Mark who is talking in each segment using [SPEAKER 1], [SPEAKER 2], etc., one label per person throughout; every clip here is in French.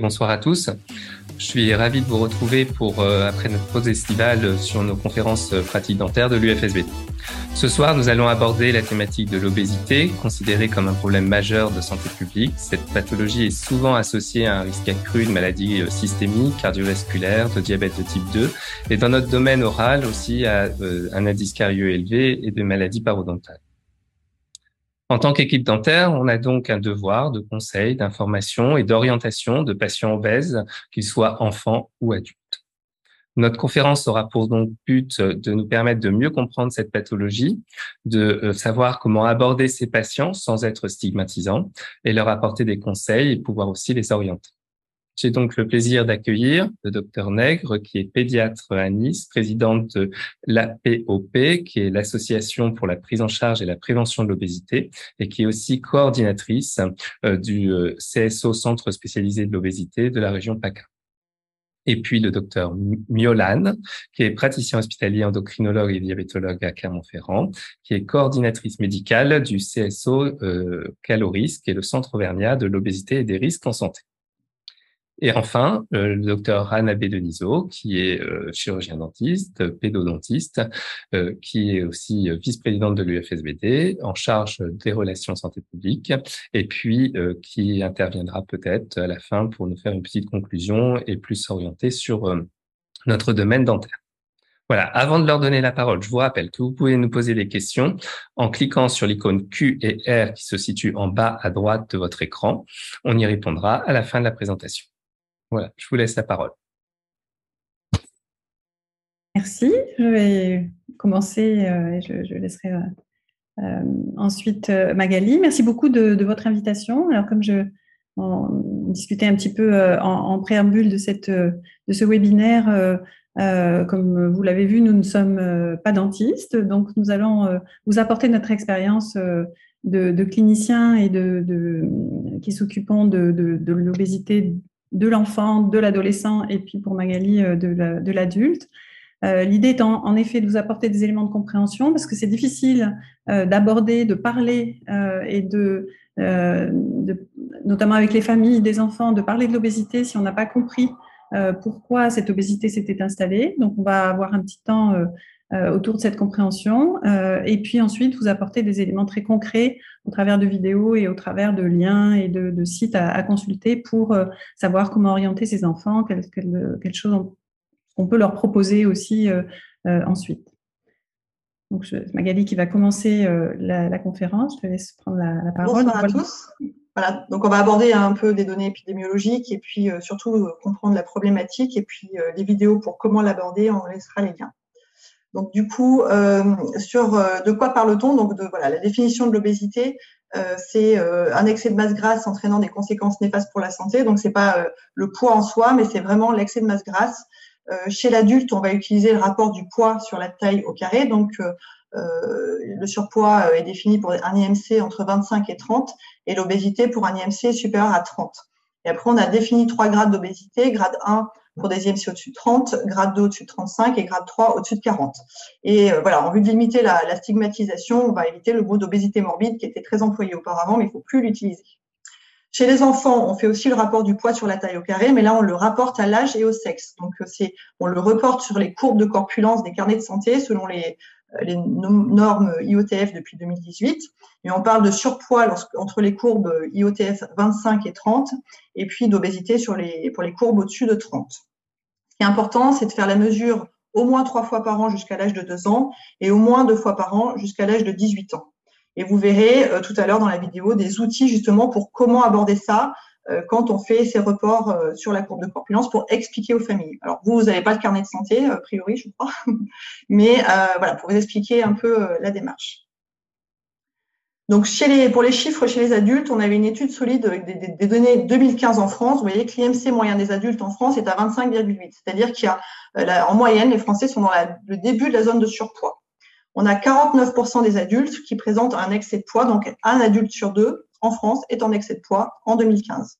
[SPEAKER 1] Bonsoir à tous. Je suis ravi de vous retrouver pour, euh, après notre pause estivale, sur nos conférences euh, pratiques dentaires de l'UFSB. Ce soir, nous allons aborder la thématique de l'obésité, considérée comme un problème majeur de santé publique. Cette pathologie est souvent associée à un risque accru de maladies euh, systémiques, cardiovasculaires, de diabète de type 2, et dans notre domaine oral aussi à un indice carieux élevé et de maladies parodontales. En tant qu'équipe dentaire, on a donc un devoir de conseil, d'information et d'orientation de patients obèses, qu'ils soient enfants ou adultes. Notre conférence aura pour donc but de nous permettre de mieux comprendre cette pathologie, de euh, savoir comment aborder ces patients sans être stigmatisant et leur apporter des conseils et pouvoir aussi les orienter. J'ai donc le plaisir d'accueillir le docteur Nègre, qui est pédiatre à Nice, présidente de l'APOP, qui est l'Association pour la prise en charge et la prévention de l'obésité, et qui est aussi coordinatrice euh, du euh, CSO, Centre spécialisé de l'obésité de la région PACA. Et puis le docteur Miolan, qui est praticien hospitalier endocrinologue et diabétologue à Clermont-Ferrand, qui est coordinatrice médicale du CSO euh, Caloris, qui est le Centre Auvergnat de l'obésité et des risques en santé. Et enfin, euh, le docteur Anna Deniso, qui est euh, chirurgien dentiste, pédodontiste, euh, qui est aussi vice-présidente de l'UFSBD, en charge des relations santé publique, et puis qui interviendra peut-être à la fin pour nous faire une petite conclusion et plus s'orienter sur notre domaine dentaire. Voilà, avant de leur donner la parole, je vous rappelle que vous pouvez nous poser des questions en cliquant sur l'icône Q et R qui se situe en bas à droite de votre écran. On y répondra à la fin de la présentation. Voilà, je vous laisse la parole.
[SPEAKER 2] Merci. Je vais commencer euh, et je, laisserai euh, euh, ensuite Magali. Merci beaucoup de, votre invitation. Alors, comme je discutais un petit peu en, préambule de, cette, de ce webinaire, comme vous l'avez vu, nous ne sommes pas dentistes, donc nous allons vous apporter notre expérience de, cliniciens et de, qui s'occupons de l'obésité de l'enfant, de l'adolescent et puis pour Magali euh, de l'adulte. Euh, l'idée étant en effet de vous apporter des éléments de compréhension parce que c'est difficile euh, d'aborder, de parler et de, notamment avec les familles des enfants, de parler de l'obésité si on n'a pas compris pourquoi cette obésité s'était installée. Donc on va avoir un petit temps autour de cette compréhension et puis ensuite vous apporter des éléments très concrets au travers de vidéos et au travers de liens et de, sites à, consulter pour euh, savoir comment orienter ces enfants, quelles quelle, choses on, peut leur proposer aussi ensuite. Donc, c'est Magali qui va commencer la, conférence. Je te laisse prendre la, parole.
[SPEAKER 3] Bonsoir à tous. Voilà, donc on va aborder un peu des données épidémiologiques et puis surtout comprendre la problématique et puis les vidéos pour comment l'aborder, on laissera les liens. Donc du coup, euh, sur euh, de quoi parle-t-on? Donc de voilà, la définition de l'obésité, euh, c'est un excès de masse grasse entraînant des conséquences néfastes pour la santé. Donc c'est pas le poids en soi, mais c'est vraiment l'excès de masse grasse. chez l'adulte, on va utiliser le rapport du poids sur la taille au carré. Donc le surpoids est défini pour un IMC entre 25 et 30 et l'obésité pour un IMC supérieur à 30. Et après, on a défini trois grades d'obésité. Grade 1, pour des IMC au-dessus de 30, grade 2 au-dessus de 35 et grade 3 au-dessus de 40. Et euh, voilà, en vue de limiter la, stigmatisation, on va éviter le mot d'obésité morbide qui était très employé auparavant, mais il ne faut plus l'utiliser. Chez les enfants, on fait aussi le rapport du poids sur la taille au carré, mais là, on le rapporte à l'âge et au sexe. Donc, euh, c'est, on le reporte sur les courbes de corpulence des carnets de santé selon les, les normes IOTF depuis 2018. Et on parle de surpoids entre les courbes IOTF 25 et 30, et puis d'obésité pour les courbes au-dessus de 30. Ce qui est important, c'est de faire la mesure au moins trois fois par an jusqu'à l'âge de 2 ans et au moins deux fois par an jusqu'à l'âge de 18 ans. Et vous verrez euh, tout à l'heure dans la vidéo des outils justement pour comment aborder ça euh, quand on fait ces reports euh, sur la courbe de corpulence pour expliquer aux familles. Alors vous, vous n'avez pas le carnet de santé, a priori, je crois, mais voilà, pour vous expliquer un peu la démarche. Donc, chez les, pour les chiffres chez les adultes, on avait une étude solide avec des, données 2015 en France. Vous voyez que l'IMC moyen des adultes en France est à 25,8. C'est-à-dire qu'il y a, euh, en moyenne, les Français sont dans le début de la zone de surpoids. On a 49% des adultes qui présentent un excès de poids. Donc, un adulte sur deux en France est en excès de poids en 2015.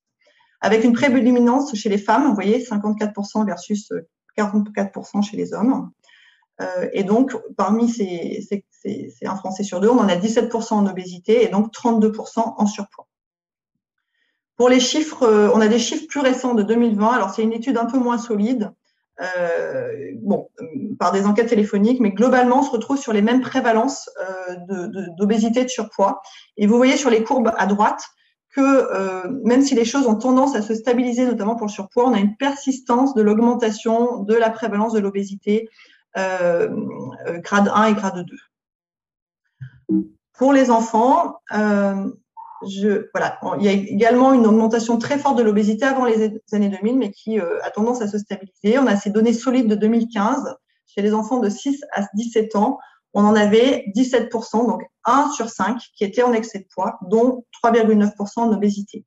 [SPEAKER 3] Avec une prédominance chez les femmes, vous voyez, 54% versus 44% chez les hommes. Euh, et donc, parmi ces, c'est un Français sur deux, on en a 17% en obésité et donc 32% en surpoids. Pour les chiffres, on a des chiffres plus récents de 2020. Alors, c'est une étude un peu moins solide, euh, bon, par des enquêtes téléphoniques, mais globalement, on se retrouve sur les mêmes prévalences euh, d'obésité, de, de, surpoids. Et vous voyez sur les courbes à droite que euh, même si les choses ont tendance à se stabiliser, notamment pour le surpoids, on a une persistance de l'augmentation de la prévalence de l'obésité euh, euh grade 1 et grade 2. Pour les enfants, euh, il y a également une augmentation très forte de l'obésité avant les années 2000, mais qui euh, a tendance à se stabiliser. On a ces données solides de 2015 chez les enfants de 6 à 17 ans. On en avait 17%, donc 1 sur 5 qui était en excès de poids, dont 3,9% en obésité.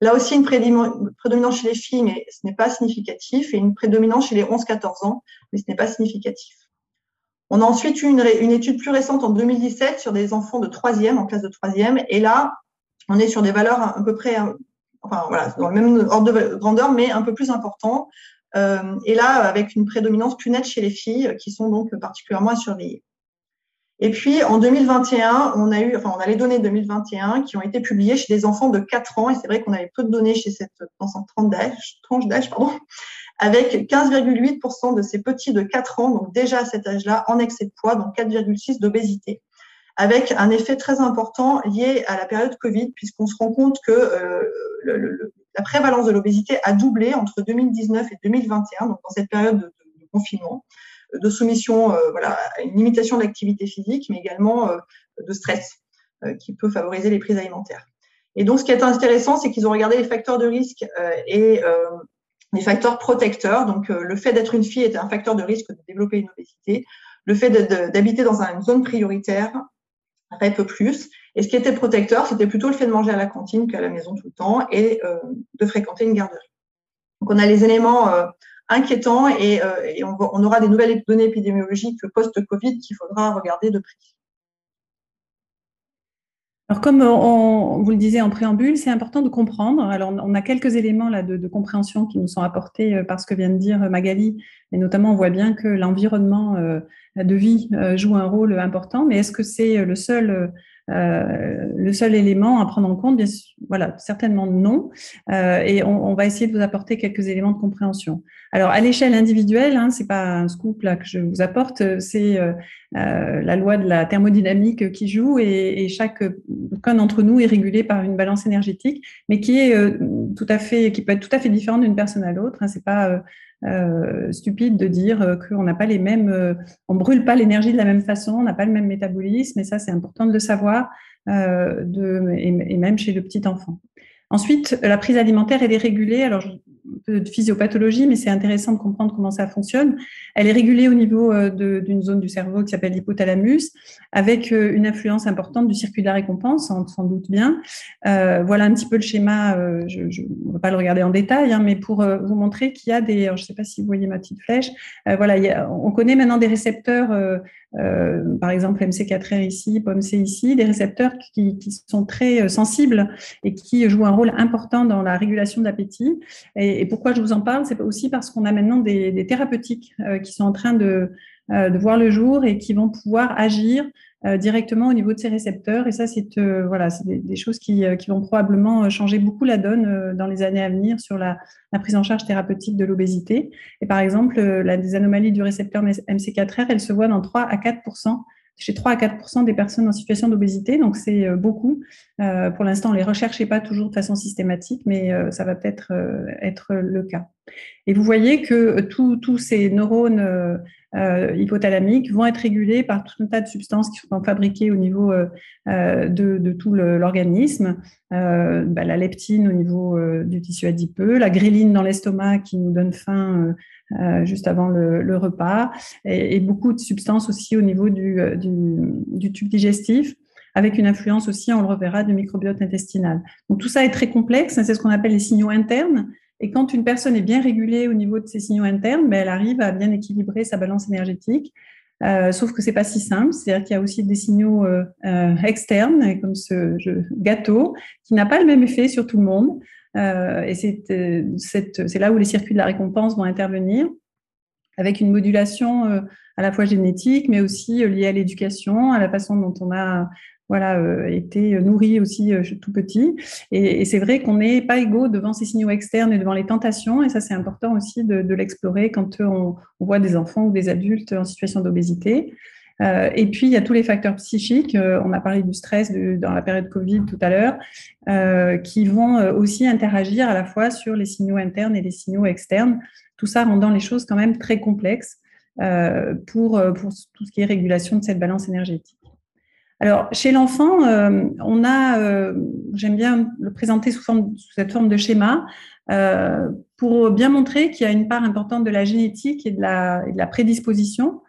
[SPEAKER 3] Là aussi, une prédominance chez les filles, mais ce n'est pas significatif, et une prédominance chez les 11-14 ans, mais ce n'est pas significatif. On a ensuite eu une, une, étude plus récente en 2017 sur des enfants de troisième, en classe de troisième, et là, on est sur des valeurs à peu près, enfin voilà, dans le même ordre de grandeur, mais un peu plus important. Euh, et là, avec une prédominance plus nette chez les filles, qui sont donc particulièrement à surveiller. Et puis, en 2021, on a eu, enfin, on a les données 2021 qui ont été publiées chez des enfants de 4 ans, et c'est vrai qu'on avait peu de données chez cette, dans tranche d'âge, avec 15,8% de ces petits de 4 ans, donc déjà à cet âge-là, en excès de poids, donc 4,6 d'obésité avec un effet très important lié à la période Covid, puisqu'on se rend compte que euh, la prévalence de l'obésité a doublé entre 2019 et 2021, donc dans cette période de, confinement, de soumission euh, voilà, à une limitation de l'activité physique, mais également euh, de stress qui peut favoriser les prises alimentaires. Et donc, ce qui est intéressant, c'est qu'ils ont regardé les facteurs de risque et les facteurs protecteurs. Donc, le fait d'être une fille est un facteur de risque de développer une obésité. Le fait d'habiter dans une zone prioritaire plus. Et ce qui était protecteur, c'était plutôt le fait de manger à la cantine qu'à la maison tout le temps et euh, de fréquenter une garderie. Donc on a les éléments euh, inquiétants et, euh, on, aura des nouvelles données épidémiologiques post-Covid qu'il faudra regarder de près.
[SPEAKER 2] Alors, comme on, vous le disait en préambule, c'est important de comprendre. Alors, on a quelques éléments là de, compréhension qui nous sont apportés par ce que vient de dire Magali, et notamment on voit bien que l'environnement de vie euh, joue un rôle important, mais est-ce que c'est le seul euh, le seul élément à prendre en compte, voilà, certainement non. Euh, et on, va essayer de vous apporter quelques éléments de compréhension. Alors, à l'échelle individuelle, hein, c'est pas un scoop là que je vous apporte, c'est la loi de la thermodynamique qui joue et, chaque d'entre nous est régulé par une balance énergétique, mais qui est tout à fait, qui peut être tout à fait différente d'une personne à l'autre. Hein, c'est pas euh, stupide de dire euh, qu'on n'a pas les mêmes, euh, on brûle pas l'énergie de la même façon, on n'a pas le même métabolisme, et ça c'est important de le savoir, et, même chez le petit enfant. Ensuite, la prise alimentaire, elle est régulée. Alors, peu de physiopathologie, mais c'est intéressant de comprendre comment ça fonctionne. Elle est régulée au niveau euh, d'une zone du cerveau qui s'appelle l'hypothalamus, avec euh, une influence importante du circuit de la récompense, on s'en doute bien. Euh, voilà un petit peu le schéma, je ne vais pas le regarder en détail, hein, mais pour vous montrer qu'il y a des, je ne sais pas si vous voyez ma petite flèche, voilà, on connaît maintenant des récepteurs par exemple MC4R ici, POMC ici, des récepteurs qui, qui, sont très sensibles et qui jouent un rôle important dans la régulation de l'appétit. Et, pourquoi je vous en parle? C'est aussi parce qu'on a maintenant des, thérapeutiques euh, qui sont en train de, euh, de, voir le jour et qui vont pouvoir agir euh, directement au niveau de ces récepteurs. Et ça, c'est voilà, des, choses qui, vont probablement changer beaucoup la donne dans les années à venir sur la, prise en charge thérapeutique de l'obésité. Et par exemple, la, des anomalies du récepteur MC4R, elles se voient dans 3 à 4 chez 3 à 4 des personnes en situation d'obésité, donc c'est euh, beaucoup. Euh, pour l'instant, on les recherche pas toujours de façon systématique, mais euh, ça va peut-être être le cas. Et vous voyez que tous ces neurones hypothalamiques vont être régulés par tout un tas de substances qui sont fabriquées au niveau de, tout l'organisme. Bah, la leptine au niveau du tissu adipeux, la gréline dans l'estomac qui nous donne faim euh, juste avant le, repas, et, beaucoup de substances aussi au niveau euh, du, tube digestif, avec une influence aussi, on le reverra, du microbiote intestinal. Donc tout ça est très complexe, hein, c'est ce qu'on appelle les signaux internes. Et quand une personne est bien régulée au niveau de ses signaux internes, ben, elle arrive à bien équilibrer sa balance énergétique. Euh, sauf que c'est pas si simple, c'est-à-dire qu'il y a aussi des signaux externes, comme ce gâteau, qui n'a pas le même effet sur tout le monde. Euh, et euh, c'est là où les circuits de la récompense vont intervenir, avec une modulation euh, à la fois génétique, mais aussi liée à l'éducation, à la façon dont on a voilà, été nourris aussi tout petit. Et, c'est vrai qu'on n'est pas égaux devant ces signaux externes et devant les tentations. Et ça, c'est important aussi de, l'explorer quand on, voit des enfants ou des adultes en situation d'obésité. Euh, et puis, il y a tous les facteurs psychiques. Euh, on a parlé du stress dans la période Covid tout à l'heure, euh, qui vont aussi interagir à la fois sur les signaux internes et les signaux externes. Tout ça rendant les choses quand même très complexes pour tout ce qui est régulation de cette balance énergétique. Alors, chez l'enfant, on a, j'aime bien le présenter sous, cette forme de schéma, pour bien montrer qu'il y a une part importante de la génétique et de la, prédisposition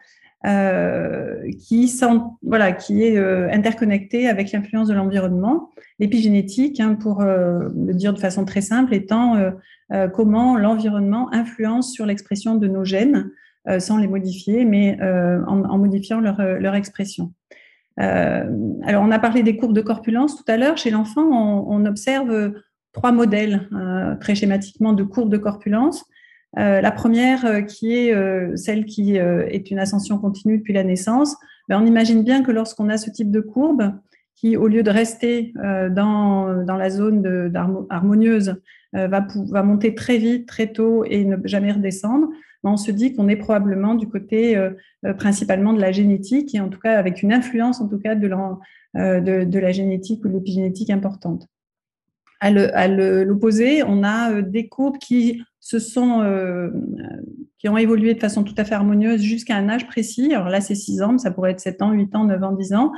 [SPEAKER 2] euh, qui, est euh, interconnecté avec l'influence de l'environnement. L'épigénétique, hein, pour euh, le dire de façon très simple, étant comment l'environnement influence sur l'expression de nos gènes sans les modifier, mais en, modifiant leur expression. Alors, on a parlé des courbes de corpulence tout à l'heure. Chez l'enfant, on, observe trois modèles très schématiquement de courbes de corpulence. Euh, la première, euh, qui est euh, celle qui est une ascension continue depuis la naissance, ben, on imagine bien que lorsqu'on a ce type de courbe, qui au lieu de rester dans, la zone harmonieuse, va, va monter très vite, très tôt et ne jamais redescendre, on se dit qu'on est probablement du côté principalement de la génétique et en tout cas avec une influence en tout cas de de la génétique ou de l'épigénétique importante. À l'opposé, on a des courbes qui euh, qui ont évolué de façon tout à fait harmonieuse jusqu'à un âge précis. Alors là, c'est 6 ans, mais ça pourrait être 7 ans, 8 ans, 9 ans, 10 ans.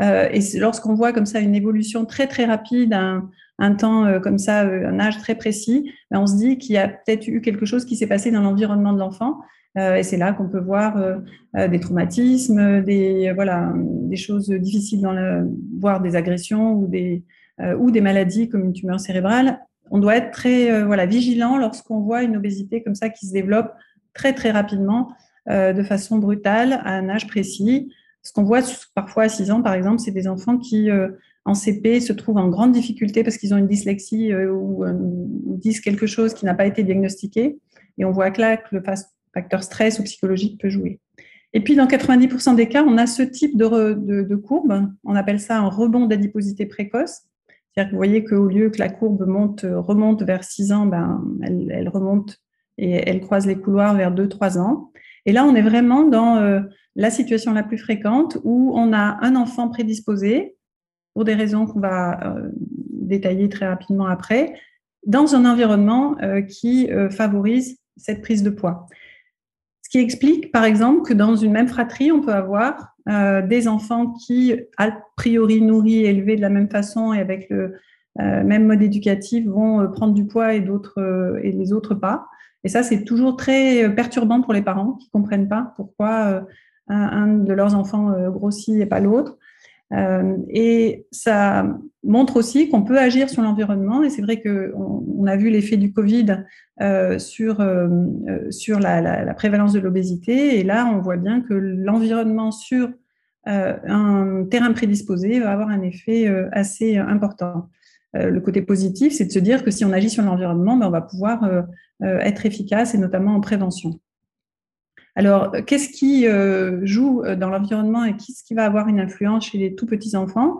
[SPEAKER 2] Euh, et lorsqu'on voit comme ça une évolution très très rapide, un, temps euh, comme ça, un âge très précis, ben on se dit qu'il y a peut-être eu quelque chose qui s'est passé dans l'environnement de l'enfant. et c'est là qu'on peut voir des traumatismes, des voilà, des choses difficiles dans le, voire des agressions ou des ou des maladies comme une tumeur cérébrale on doit être très euh, voilà, vigilant lorsqu'on voit une obésité comme ça qui se développe très très rapidement, euh, de façon brutale, à un âge précis. Ce qu'on voit parfois à 6 ans, par exemple, c'est des enfants qui, euh, en CP, se trouvent en grande difficulté parce qu'ils ont une dyslexie ou disent quelque chose qui n'a pas été diagnostiqué. Et on voit que là, que le facteur stress ou psychologique peut jouer. Et puis, dans 90% des cas, on a ce type de, courbe. On appelle ça un rebond d'adiposité précoce vous voyez qu'au lieu que la courbe monte, remonte vers 6 ans, ben, elle, remonte et elle croise les couloirs vers 2-3 ans. Et là, on est vraiment dans euh, la situation la plus fréquente où on a un enfant prédisposé, pour des raisons qu'on va euh, détailler très rapidement après, dans un environnement euh, qui favorise cette prise de poids. Ce qui explique, par exemple, que dans une même fratrie, on peut avoir euh, des enfants qui, a priori nourris et élevés de la même façon et avec le euh, même mode éducatif, vont euh, prendre du poids et, d'autres, et les autres pas. Et ça, c'est toujours très perturbant pour les parents qui ne comprennent pas pourquoi un, de leurs enfants grossit et pas l'autre. et ça montre aussi qu'on peut agir sur l'environnement. Et c'est vrai qu'on on a vu l'effet du Covid sur, sur la, prévalence de l'obésité. Et là, on voit bien que l'environnement sur euh, un terrain prédisposé va avoir un effet euh, assez important. Euh, le côté positif, c'est de se dire que si on agit sur l'environnement, ben, on va pouvoir être efficace et notamment en prévention. Alors, qu'est-ce qui joue dans l'environnement et qu'est-ce qui va avoir une influence chez les tout petits enfants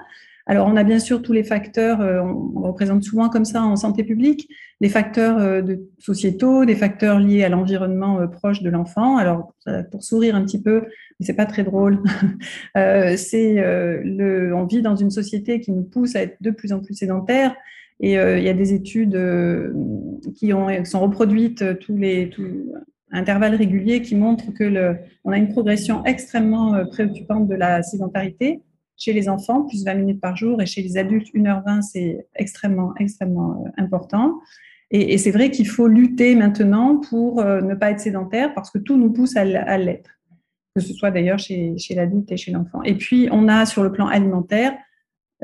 [SPEAKER 2] alors, on a bien sûr tous les facteurs, euh, on représente souvent comme ça en santé publique, des facteurs euh, sociétaux, des facteurs liés à l'environnement euh, proche de l'enfant. Alors, pour sourire un petit peu, mais c'est pas très drôle, c'est le, on vit dans une société qui nous pousse à être de plus en plus sédentaires. Et il y a des études qui, ont, sont reproduites tous les tous, intervalles réguliers qui montrent que le, on a une progression extrêmement préoccupante de la sédentarité. Chez les enfants, plus 20 minutes par jour, et chez les adultes, 1h20, c'est extrêmement, extrêmement euh, important. Et, c'est vrai qu'il faut lutter maintenant pour euh, ne pas être sédentaire parce que tout nous pousse à, l'être, que ce soit d'ailleurs chez, l'adulte et chez l'enfant. Et puis, on a sur le plan alimentaire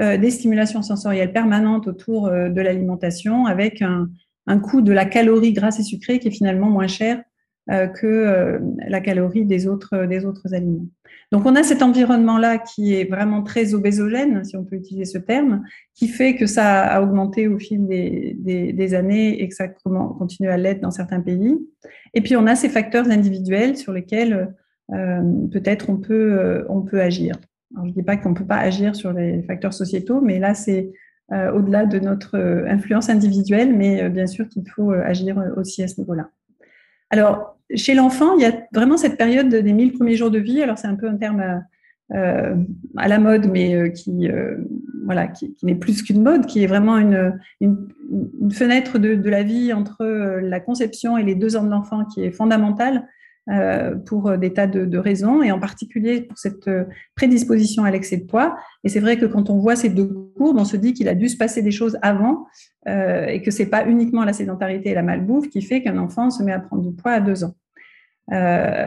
[SPEAKER 2] euh, des stimulations sensorielles permanentes autour de l'alimentation avec un, un coût de la calorie grasse et sucrée qui est finalement moins cher euh, que euh, la calorie des autres, des autres aliments. Donc on a cet environnement-là qui est vraiment très obésogène, si on peut utiliser ce terme, qui fait que ça a augmenté au fil des, des, années et que ça continue à l'être dans certains pays. Et puis on a ces facteurs individuels sur lesquels euh, peut-être on peut, on peut agir. je ne dis pas qu'on ne peut pas agir sur les facteurs sociétaux, mais là, c'est au-delà de notre influence individuelle, mais bien sûr qu'il faut agir aussi à ce niveau-là. Alors, chez l'enfant, il y a vraiment cette période des 1000 premiers jours de vie. Alors, c'est un peu un terme euh, à la mode, mais euh, qui, euh, voilà, qui, n'est plus qu'une mode, qui est vraiment une, fenêtre de, la vie entre la conception et les deux ans de l'enfant qui est fondamentale pour des tas de, raisons, et en particulier pour cette prédisposition à l'excès de poids. Et c'est vrai que quand on voit ces deux courbes, on se dit qu'il a dû se passer des choses avant, et que c'est pas uniquement la sédentarité et la malbouffe qui fait qu'un enfant se met à prendre du poids à deux ans. Euh,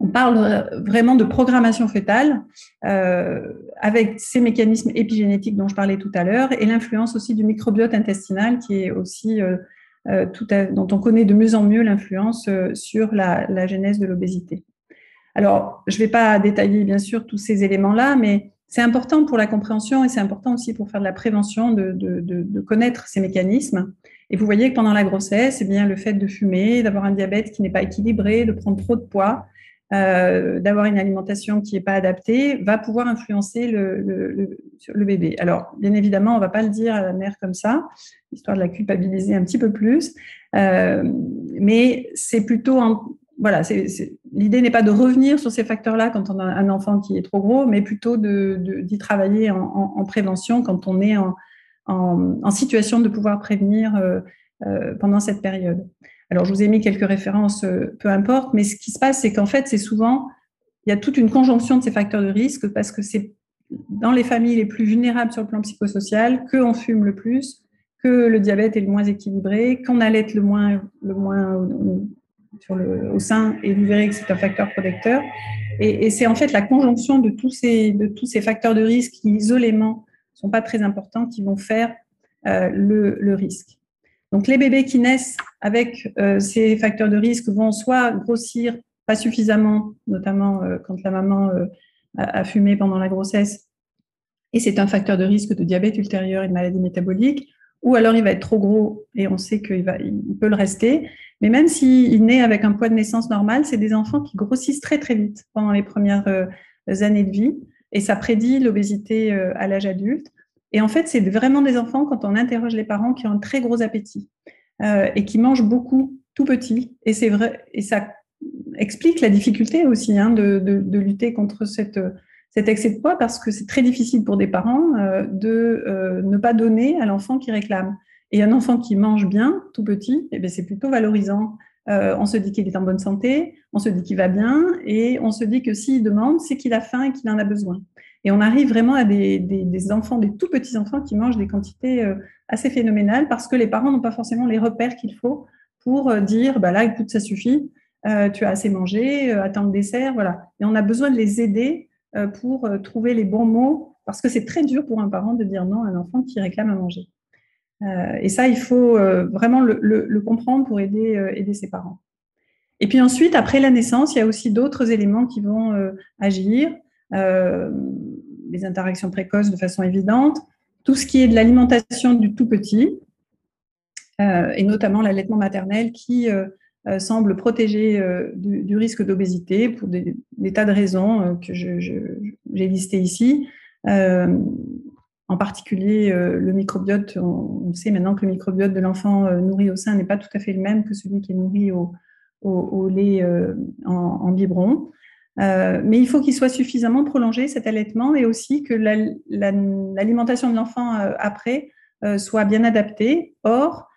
[SPEAKER 2] on parle vraiment de programmation fétale euh, avec ces mécanismes épigénétiques dont je parlais tout à l'heure et l'influence aussi du microbiote intestinal qui est aussi euh, euh, tout dont on connaît de mieux en mieux l'influence sur la, la, genèse de l'obésité. Alors, je ne vais pas détailler bien sûr tous ces éléments-là, mais c'est important pour la compréhension et c'est important aussi pour faire de la prévention de, de, de, de, connaître ces mécanismes. Et vous voyez que pendant la grossesse, eh bien, le fait de fumer, d'avoir un diabète qui n'est pas équilibré, de prendre trop de poids, euh, d'avoir une alimentation qui n'est pas adaptée, va pouvoir influencer le, bébé. Alors, bien évidemment, on ne va pas le dire à la mère comme ça, histoire de la culpabiliser un petit peu plus, euh, mais c'est plutôt voilà, l'idée n'est pas de revenir sur ces facteurs-là quand on a un enfant qui est trop gros, mais plutôt d'y travailler en, prévention quand on est en, situation de pouvoir prévenir euh, pendant cette période. Alors, je vous ai mis quelques références, euh, peu importe, mais ce qui se passe, c'est qu'en fait, c'est souvent, il y a toute une conjonction de ces facteurs de risque parce que c'est dans les familles les plus vulnérables sur le plan psychosocial qu'on fume le plus, que le diabète est le moins équilibré, qu'on allait le moins, le moins au sein, et vous verrez que c'est un facteur protecteur. Et, c'est en fait la conjonction de tous ces, de tous ces facteurs de risque qui, isolément, sont pas très importants, qui vont faire euh, le, le risque. Donc les bébés qui naissent avec euh, ces facteurs de risque vont soit grossir pas suffisamment, notamment euh, quand la maman euh, a, fumé pendant la grossesse, et c'est un facteur de risque de diabète ultérieur et de maladie métabolique, ou alors il va être trop gros et on sait qu'il il peut le rester. Mais même s'il naît avec un poids de naissance normal, c'est des enfants qui grossissent très très vite pendant les premières années de vie, et ça prédit l'obésité à l'âge adulte. Et en fait, c'est vraiment des enfants, quand on interroge les parents, qui ont un très gros appétit euh, et qui mangent beaucoup tout petit. Et c'est vrai, et ça explique la difficulté aussi hein, de, lutter contre cette, cet excès de poids parce que c'est très difficile pour des parents euh, de euh, ne pas donner à l'enfant qui réclame. Et un enfant qui mange bien, tout petit, eh c'est plutôt valorisant. on se dit qu'il est en bonne santé, on se dit qu'il va bien, et on se dit que s'il demande, c'est qu'il a faim et qu'il en a besoin. Et on arrive vraiment à des, enfants, des tout petits enfants qui mangent des quantités euh, assez phénoménales parce que les parents n'ont pas forcément les repères qu'il faut pour euh, dire, bah là, écoute, ça suffit, euh, tu as assez mangé, attends le dessert, voilà. Et on a besoin de les aider pour trouver les bons mots parce que c'est très dur pour un parent de dire non à un enfant qui réclame à manger. et ça, il faut vraiment le, comprendre pour aider, aider ses parents. Et puis ensuite, après la naissance, il y a aussi d'autres éléments qui vont agir les interactions précoces de façon évidente, tout ce qui est de l'alimentation du tout petit, euh, et notamment l'allaitement maternel qui euh, euh, semble protéger du, risque d'obésité pour des, tas de raisons que j'ai listées ici. en particulier, le microbiote, on, sait maintenant que le microbiote de l'enfant nourri au sein n'est pas tout à fait le même que celui qui est nourri au, lait en, en, biberon. Euh, mais il faut qu'il soit suffisamment prolongé, cet allaitement, et aussi que l'alimentation de l'enfant euh, après euh, soit bien adaptée. Or,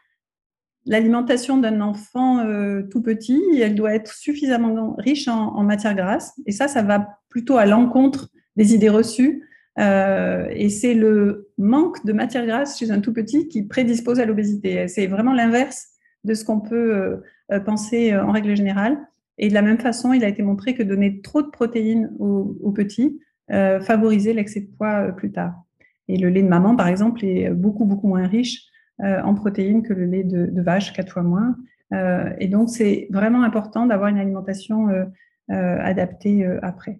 [SPEAKER 2] l'alimentation d'un enfant tout petit, elle doit être suffisamment riche en, en matière grasse. Et ça, ça va plutôt à l'encontre des idées reçues. et c'est le manque de matière grasse chez un tout petit qui prédispose à l'obésité. C'est vraiment l'inverse de ce qu'on peut penser en règle générale. Et de la même façon, il a été montré que donner trop de protéines aux, petits euh, favorisait l'excès de poids euh, plus tard. Et le lait de maman, par exemple, est beaucoup, beaucoup moins riche euh, en protéines que le lait de, vache, quatre fois moins. et donc, c'est vraiment important d'avoir une alimentation adaptée après.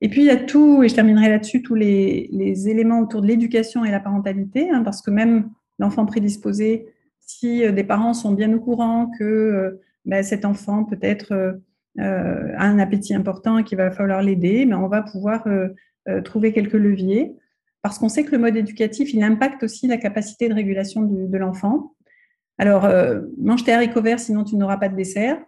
[SPEAKER 2] Et puis, il y a tout, et je terminerai là-dessus, tous les, éléments autour de l'éducation et la parentalité, hein, parce que même l'enfant prédisposé, si des parents sont bien au courant que ben, cet enfant peut-être euh, euh, a un appétit important et qu'il va falloir l'aider, mais on va pouvoir euh, trouver quelques leviers, parce qu'on sait que le mode éducatif, il impacte aussi la capacité de régulation de l'enfant. Alors, mange tes haricots verts, sinon tu n'auras pas de dessert.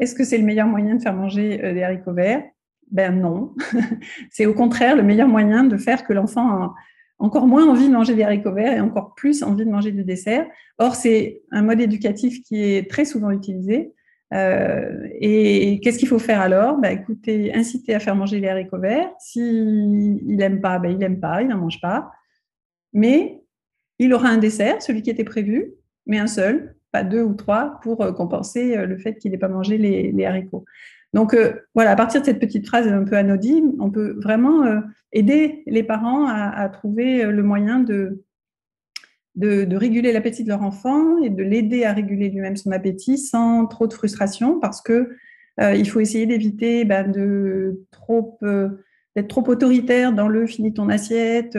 [SPEAKER 2] Est-ce que c'est le meilleur moyen de faire manger des haricots verts? Ben non. c'est au contraire le meilleur moyen de faire que l'enfant encore moins envie de manger des haricots verts et encore plus envie de manger du dessert. Or, c'est un mode éducatif qui est très souvent utilisé. Euh, et qu'est-ce qu'il faut faire alors? Ben, Écoutez, inciter à faire manger les haricots verts. S'il il n'aime pas, ben, il n'aime pas, il n'en mange pas. Mais il aura un dessert, celui qui était prévu, mais un seul, pas deux ou trois, pour euh, compenser euh, le fait qu'il n'ait pas mangé les haricots. Donc euh, voilà, à partir de cette petite phrase un peu anodine, on peut vraiment euh, aider les parents à, trouver euh, le moyen de, réguler l'appétit de leur enfant et de l'aider à réguler lui-même son appétit sans trop de frustration, parce que il faut essayer d'éviter ben, d'être trop autoritaire dans le finis ton assiette.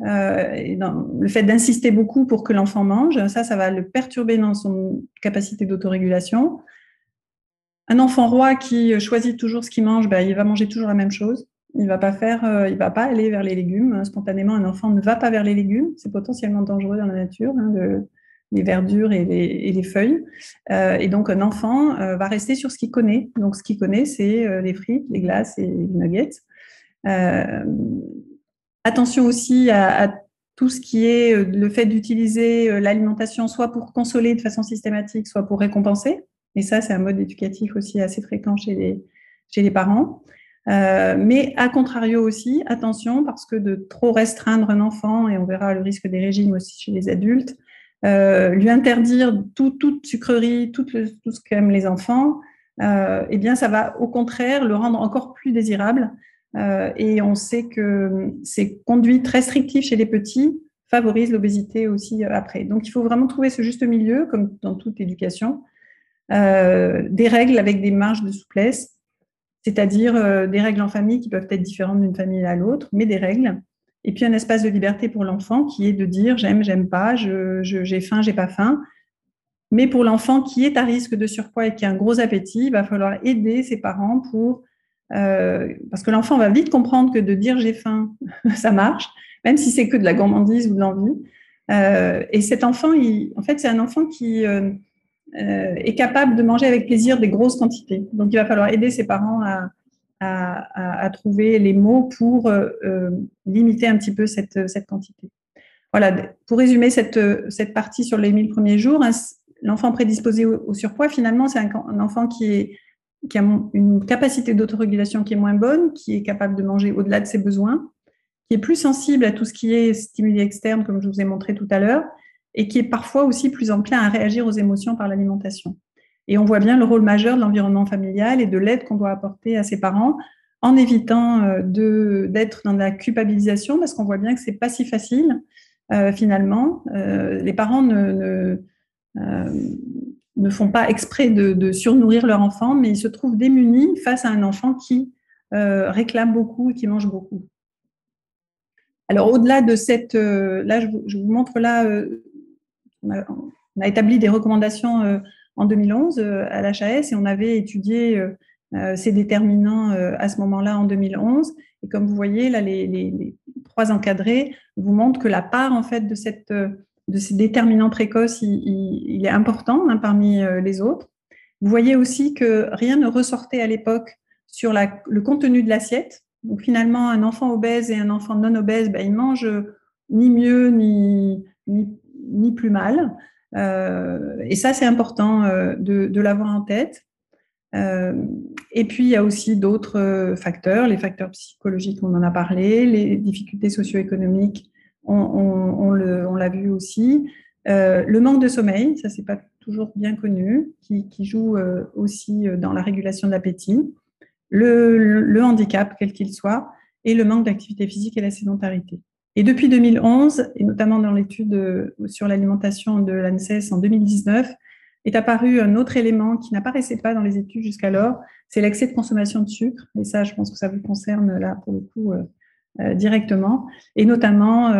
[SPEAKER 2] le fait d'insister beaucoup pour que l'enfant mange, ça, ça va le perturber dans son capacité d'autorégulation. Un enfant roi qui choisit toujours ce qu'il mange, ben, il va manger toujours la même chose. Il va pas faire, euh, il va pas aller vers les légumes. Spontanément, un enfant ne va pas vers les légumes. C'est potentiellement dangereux dans la nature, hein, les verdures et les, feuilles. Euh, et donc, un enfant euh, va rester sur ce qu'il connaît. Donc, ce qu'il connaît, c'est les frites, les glaces et les nuggets. attention aussi à, tout ce qui est le fait d'utiliser l'alimentation soit pour consoler de façon systématique, soit pour récompenser. Et ça, c'est un mode éducatif aussi assez fréquent chez les, chez les parents. Euh, mais à contrario aussi, attention, parce que de trop restreindre un enfant, et on verra le risque des régimes aussi chez les adultes, euh, lui interdire toute sucrerie, tout, tout ce qu'aiment les enfants, euh, eh bien, ça va au contraire le rendre encore plus désirable. et on sait que ces conduites restrictives chez les petits favorisent l'obésité aussi après. Donc, il faut vraiment trouver ce juste milieu, comme dans toute éducation, des règles avec des marges de souplesse, c'est-à-dire euh, des règles en famille qui peuvent être différentes d'une famille à l'autre, mais des règles. Et puis un espace de liberté pour l'enfant qui est de dire j'aime, j'aime pas, j'ai je, faim, j'ai pas faim. Mais pour l'enfant qui est à risque de surpoids et qui a un gros appétit, il va falloir aider ses parents pour euh, parce que l'enfant va vite comprendre que de dire j'ai faim, ça marche, même si c'est que de la gourmandise ou de l'envie. Euh, et cet enfant, en fait, c'est un enfant qui euh, euh, est capable de manger avec plaisir des grosses quantités. Donc, il va falloir aider ses parents à, trouver les mots pour euh, euh, limiter un petit peu cette, quantité. Voilà, pour résumer cette, partie sur les 1000 premiers jours, l'enfant prédisposé au, surpoids, finalement, c'est un, enfant qui, qui a une capacité d'autorégulation qui est moins bonne, qui est capable de manger au-delà de ses besoins, qui est plus sensible à tout ce qui est stimuli externe, comme je vous ai montré tout à l'heure, et qui est parfois aussi plus enclin à réagir aux émotions par l'alimentation. Et on voit bien le rôle majeur de l'environnement familial et de l'aide qu'on doit apporter à ses parents en évitant euh, d'être dans la culpabilisation parce qu'on voit bien que c'est pas si facile euh, finalement. Euh, les parents ne, ne, font pas exprès de, surnourrir leur enfant, mais ils se trouvent démunis face à un enfant qui réclame beaucoup et qui mange beaucoup. Alors au-delà de cette, là je vous montre là on a, établi des recommandations euh, en 2011 euh, à l'HAS et on avait étudié euh, ces déterminants à ce moment-là en 2011. Et comme vous voyez, là, les, trois encadrés vous montrent que la part en fait de, ces déterminants précoces, il, est important hein, parmi les autres. Vous voyez aussi que rien ne ressortait à l'époque sur le contenu de l'assiette. Donc finalement, un enfant obèse et un enfant non obèse, ben, ils mangent ni mieux ni, ni, ni plus mal. Euh, et ça, c'est important euh, de, l'avoir en tête. Euh, et puis, il y a aussi d'autres facteurs, les facteurs psychologiques, on en a parlé, les difficultés socio-économiques, on, l'a vu aussi. le manque de sommeil, ça, c'est pas toujours bien connu, qui, joue aussi dans la régulation de l'appétit. le, handicap, quel qu'il soit, et le manque d'activité physique et la sédentarité. Et depuis 2011, et notamment dans l'étude euh, sur l'alimentation de l'ANSES en 2019, est apparu un autre élément qui n'apparaissait pas dans les études jusqu'alors, c'est l'excès de consommation de sucre. Et ça, je pense que ça vous concerne là pour le coup euh, euh, directement, et notamment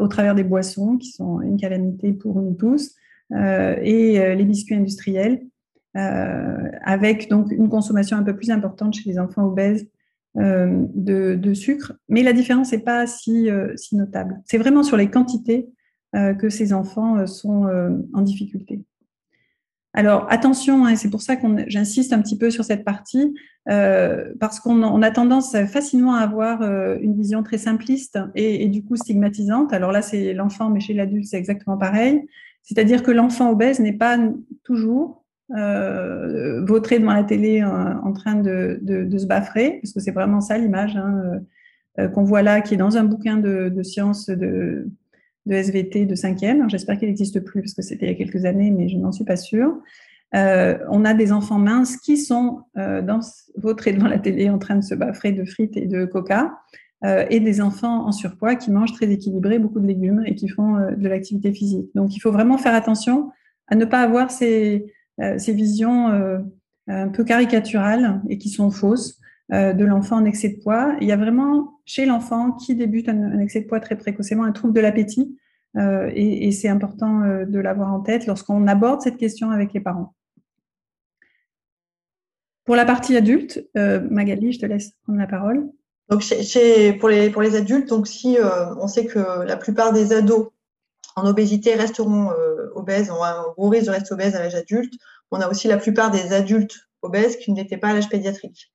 [SPEAKER 2] au travers des boissons qui sont une calamité pour nous tous, et les biscuits industriels, avec donc une consommation un peu plus importante chez les enfants obèses de, sucre, mais la différence n'est pas si, si notable. C'est vraiment sur les quantités que ces enfants sont en difficulté. Alors attention, hein, c'est pour ça que j'insiste un petit peu sur cette partie, euh, parce qu'on a tendance facilement à avoir euh, une vision très simpliste et, du coup stigmatisante. Alors là, c'est l'enfant, mais chez l'adulte, c'est exactement pareil. C'est-à-dire que l'enfant obèse n'est pas toujours euh, vautré devant la télé en, train de, se baffrer, parce que c'est vraiment ça l'image hein, qu'on voit là, qui est dans un bouquin de, sciences de SVT de cinquième. J'espère qu'il n'existe plus parce que c'était il y a quelques années, mais je n'en suis pas sûre. Euh, on a des enfants minces qui sont euh, dans, vautrés devant la télé en train de se baffrer de frites et de coca, euh, et des enfants en surpoids qui mangent très équilibré, beaucoup de légumes et qui font de l'activité physique. Donc il faut vraiment faire attention à ne pas avoir ces, ces visions un peu caricaturales et qui sont fausses de l'enfant en excès de poids. Il y a vraiment chez l'enfant qui débute un, excès de poids très précocement, un trouble de l'appétit. Euh, et, c'est important euh, de l'avoir en tête lorsqu'on aborde cette question avec les parents. Pour la partie adulte, euh, Magali, je te laisse prendre la parole.
[SPEAKER 3] Donc, pour, les, pour les adultes, donc si on sait que la plupart des ados en obésité resteront obèses, ont un gros risque de rester obèses à l'âge adulte, on a aussi la plupart des adultes obèses qui n'étaient pas à l'âge pédiatrique.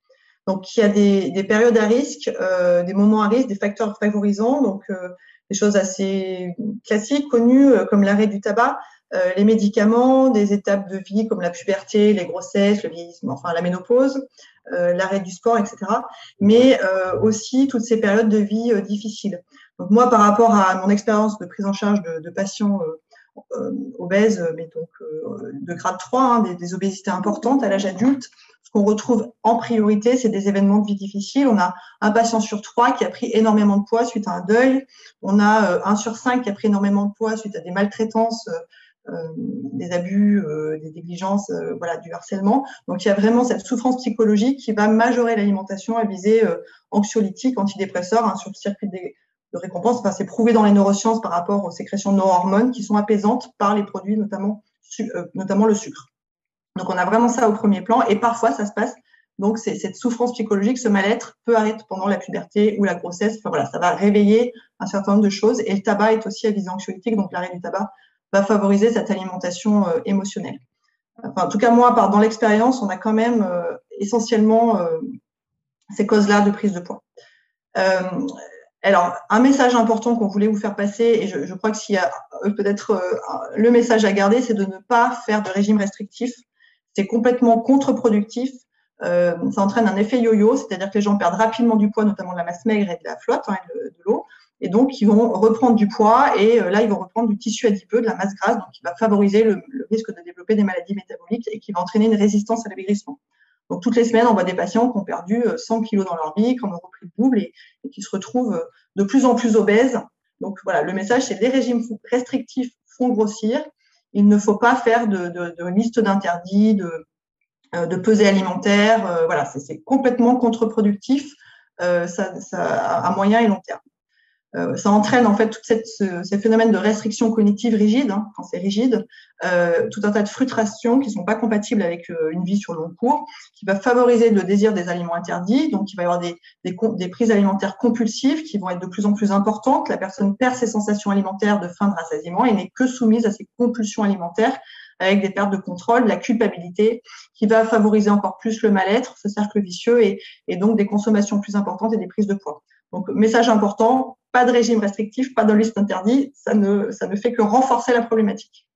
[SPEAKER 3] Donc, il y a des, périodes à risque, euh, des moments à risque, des facteurs favorisants, donc euh, des choses assez classiques, connues, euh, comme l'arrêt du tabac, les médicaments, des étapes de vie comme la puberté, les grossesses, le vieillissement, enfin la ménopause, l'arrêt du sport, etc. Mais aussi toutes ces périodes de vie difficiles. Donc moi, par rapport à mon expérience de prise en charge de, patients obèses, mais donc de grade 3, hein, des, obésités importantes à l'âge adulte, ce qu'on retrouve en priorité, c'est des événements de vie difficiles. On a un patient sur trois qui a pris énormément de poids suite à un deuil. On a euh, un sur cinq qui a pris énormément de poids suite à des maltraitances, euh, euh, des abus, des négligences, voilà, du harcèlement. Donc il y a vraiment cette souffrance psychologique qui va majorer l'alimentation à visée anxiolytique, antidépresseur, hein, sur le circuit de, récompense. Enfin, c'est prouvé dans les neurosciences par rapport aux sécrétions de neurohormones qui sont apaisantes par les produits, notamment, notamment le sucre. Donc, on a vraiment ça au premier plan. Et parfois, ça se passe. Donc, cette souffrance psychologique, ce mal-être peut arrêter pendant la puberté ou la grossesse. Enfin, voilà, ça va réveiller un certain nombre de choses. Et le tabac est aussi à visée anxiolytique. Donc, l'arrêt du tabac va favoriser cette alimentation euh, émotionnelle. Enfin, en tout cas, moi, dans l'expérience, on a quand même euh, essentiellement euh, ces causes-là de prise de poids. alors, un message important qu'on voulait vous faire passer, et je, je crois que s'il peut-être le message à garder, c'est de ne pas faire de régime restrictif c'est complètement contre-productif. Euh, ça entraîne un effet yo-yo, c'est-à-dire que les gens perdent rapidement du poids, notamment de la masse maigre et de la flotte, hein, de, l'eau, et donc ils vont reprendre du poids et euh, là ils vont reprendre du tissu adipeux, de la masse grasse, donc qui va favoriser le, risque de développer des maladies métaboliques et qui va entraîner une résistance à l'amaigrissement. Donc toutes les semaines, on voit des patients qui ont perdu 100 euh, kilos dans leur vie, qui ont repris le double et, qui se retrouvent de plus en plus obèses. Donc voilà, le message c'est les régimes restrictifs font grossir il ne faut pas faire de, liste d'interdits, de, euh, de pesée alimentaire. Euh, voilà, c'est complètement contre-productif euh, ça, à moyen et long terme. Euh, ça entraîne en fait tout ces phénomènes de restriction cognitive rigide, hein, quand c'est rigide, euh, tout un tas de frustrations qui ne sont pas compatibles avec euh, une vie sur long cours, qui va favoriser le désir des aliments interdits, donc il va y avoir des, des, prises alimentaires compulsives qui vont être de plus en plus importantes. La personne perd ses sensations alimentaires de faim, de rassasiement et n'est que soumise à ces compulsions alimentaires avec des pertes de contrôle, la culpabilité, qui va favoriser encore plus le mal-être, ce cercle vicieux, et, et donc des consommations plus importantes et des prises de poids. Donc, message important, pas de régime restrictif, pas de liste interdite, ça ne, ça ne fait que renforcer la problématique.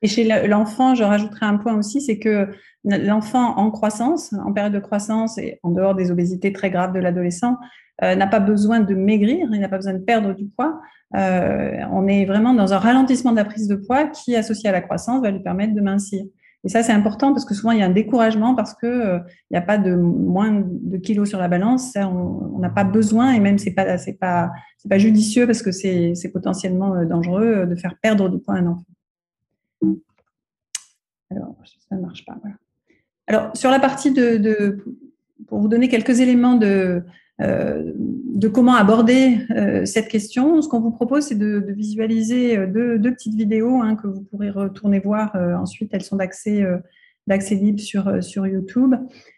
[SPEAKER 2] Et chez l'enfant, je rajouterai un point aussi, c'est que l'enfant en croissance, en période de croissance et en dehors des obésités très graves de l'adolescent, euh, n'a pas besoin de maigrir, il n'a pas besoin de perdre du poids. Euh, on est vraiment dans un ralentissement de la prise de poids qui, associé à la croissance, va lui permettre de mincir. Et ça, c'est important parce que souvent, il y a un découragement parce euh, n'y a pas de moins de kilos sur la balance. on n'a pas besoin et même, ce n'est pas, pas, pas judicieux parce que c'est potentiellement euh, dangereux euh, de faire perdre du poids à un enfant. Alors, ça ne marche pas. Alors, sur la partie de, pour vous donner quelques éléments de, euh, de comment aborder euh, cette question. Ce qu'on vous propose, c'est de, visualiser euh, deux, petites vidéos hein, que vous pourrez retourner voir ensuite. Elles sont d'accès libre sur, sur YouTube,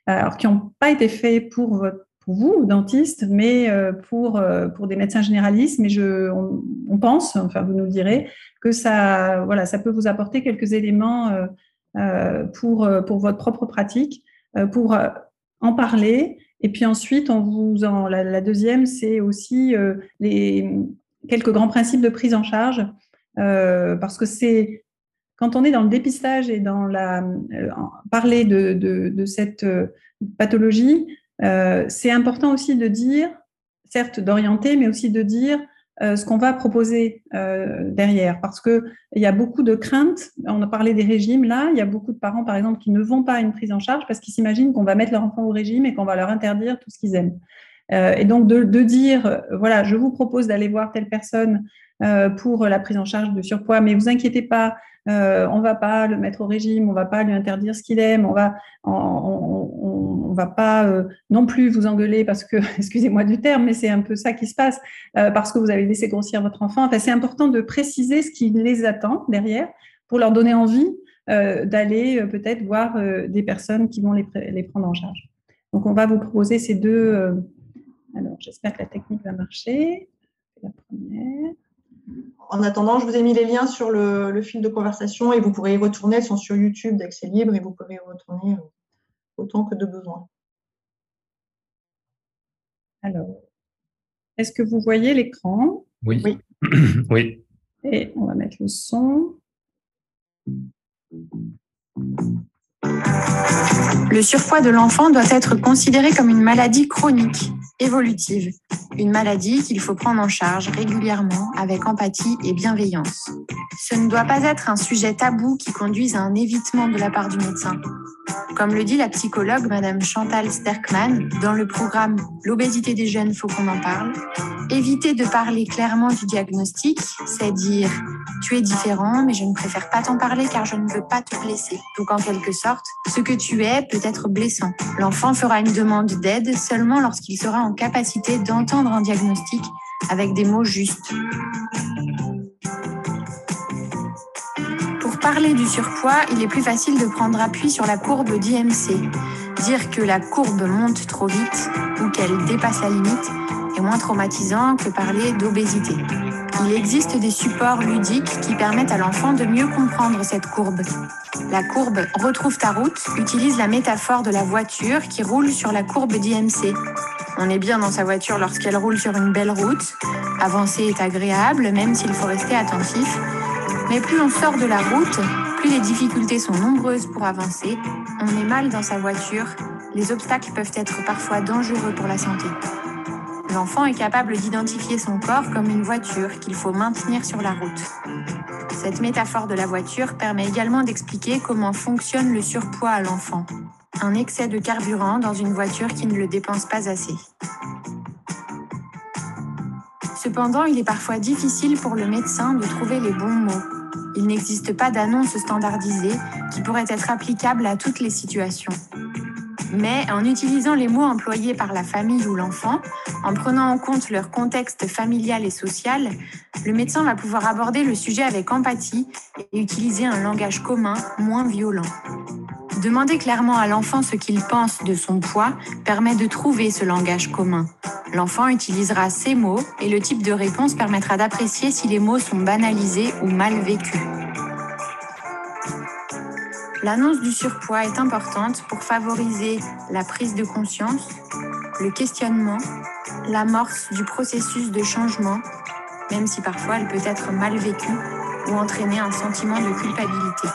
[SPEAKER 2] alors qui n'ont pas été faites pour vous, dentistes, mais pour, pour des médecins généralistes. Mais je, on, pense, enfin vous nous le direz, que ça, voilà, ça peut vous apporter quelques éléments pour, pour votre propre pratique, pour en parler. Et puis ensuite, on vous en, la, deuxième, c'est aussi les quelques grands principes de prise en charge, parce que c'est quand on est dans le dépistage et dans la parler de, cette pathologie, euh, c'est important aussi de dire, certes d'orienter, mais aussi de dire euh, ce qu'on va proposer euh, derrière, parce que il y a beaucoup de craintes. On a parlé des régimes là. Il y a beaucoup de parents, par exemple, qui ne vont pas à une prise en charge parce qu'ils s'imaginent qu'on va mettre leur enfant au régime et qu'on va leur interdire tout ce qu'ils aiment. et donc de, dire, voilà, je vous propose d'aller voir telle personne pour la prise en charge de surpoids, mais vous inquiétez pas, euh, on va pas le mettre au régime, on va pas lui interdire ce qu'il aime, on va, va pas euh, non plus vous engueuler parce que, excusez-moi du terme, mais c'est un peu ça qui se passe euh, parce que vous avez laissé grossir votre enfant. Enfin, c'est important de préciser ce qui les attend derrière pour leur donner envie euh, d'aller peut-être voir des personnes qui vont les, les, prendre en charge. Donc, on va vous proposer ces deux. alors, j'espère que la technique va marcher.
[SPEAKER 3] En attendant, je vous ai mis les liens sur le, fil de conversation et vous pourrez y retourner. Elles sont sur YouTube d'accès libre et vous pourrez y retourner autant que de besoin.
[SPEAKER 2] Alors, est-ce que vous voyez l'écran?
[SPEAKER 1] Oui. Oui.
[SPEAKER 2] Et on va mettre le son.
[SPEAKER 4] Le surpoids de l'enfant doit être considéré comme une maladie chronique, évolutive, une maladie qu'il faut prendre en charge régulièrement avec empathie et bienveillance. Ce ne doit pas être un sujet tabou qui conduise à un évitement de la part du médecin. Comme le dit la psychologue Madame Chantal Sterkman dans le programme L'obésité des jeunes, faut qu'on en parle, éviter de parler clairement du diagnostic, c'est dire tu es différent, mais je ne préfère pas t'en parler car je ne veux pas te blesser. Donc en quelque sorte, ce que tu es peut être blessant. L'enfant fera une demande d'aide seulement lorsqu'il sera en capacité d'entendre un diagnostic avec des mots justes. Parler du surpoids, il est plus facile de prendre appui sur la courbe d'IMC. Dire que la courbe monte trop vite ou qu'elle dépasse la limite est moins traumatisant que parler d'obésité. Il existe des supports ludiques qui permettent à l'enfant de mieux comprendre cette courbe. La courbe Retrouve ta route utilise la métaphore de la voiture qui roule sur la courbe d'IMC. On est bien dans sa voiture lorsqu'elle roule sur une belle route. Avancer est agréable, même s'il faut rester attentif. Mais plus on sort de la route, plus les difficultés sont nombreuses pour avancer. On est mal dans sa voiture. Les obstacles peuvent être parfois dangereux pour la santé. L'enfant est capable d'identifier son corps comme une voiture qu'il faut maintenir sur la route. Cette métaphore de la voiture permet également d'expliquer comment fonctionne le surpoids à l'enfant. Un excès de carburant dans une voiture qui ne le dépense pas assez. Cependant, il est parfois difficile pour le médecin de trouver les bons mots. Il n'existe pas d'annonce standardisée qui pourrait être applicable à toutes les situations. Mais en utilisant les mots employés par la famille ou l'enfant, en prenant en compte leur contexte familial et social, le médecin va pouvoir aborder le sujet avec empathie et utiliser un langage commun moins violent. Demander clairement à l'enfant ce qu'il pense de son poids permet de trouver ce langage commun. L'enfant utilisera ces mots et le type de réponse permettra d'apprécier si les mots sont banalisés ou mal vécus. L'annonce du surpoids est importante pour favoriser la prise de conscience, le questionnement, l'amorce du processus de changement, même si parfois elle peut être mal vécue ou entraîner un sentiment de culpabilité.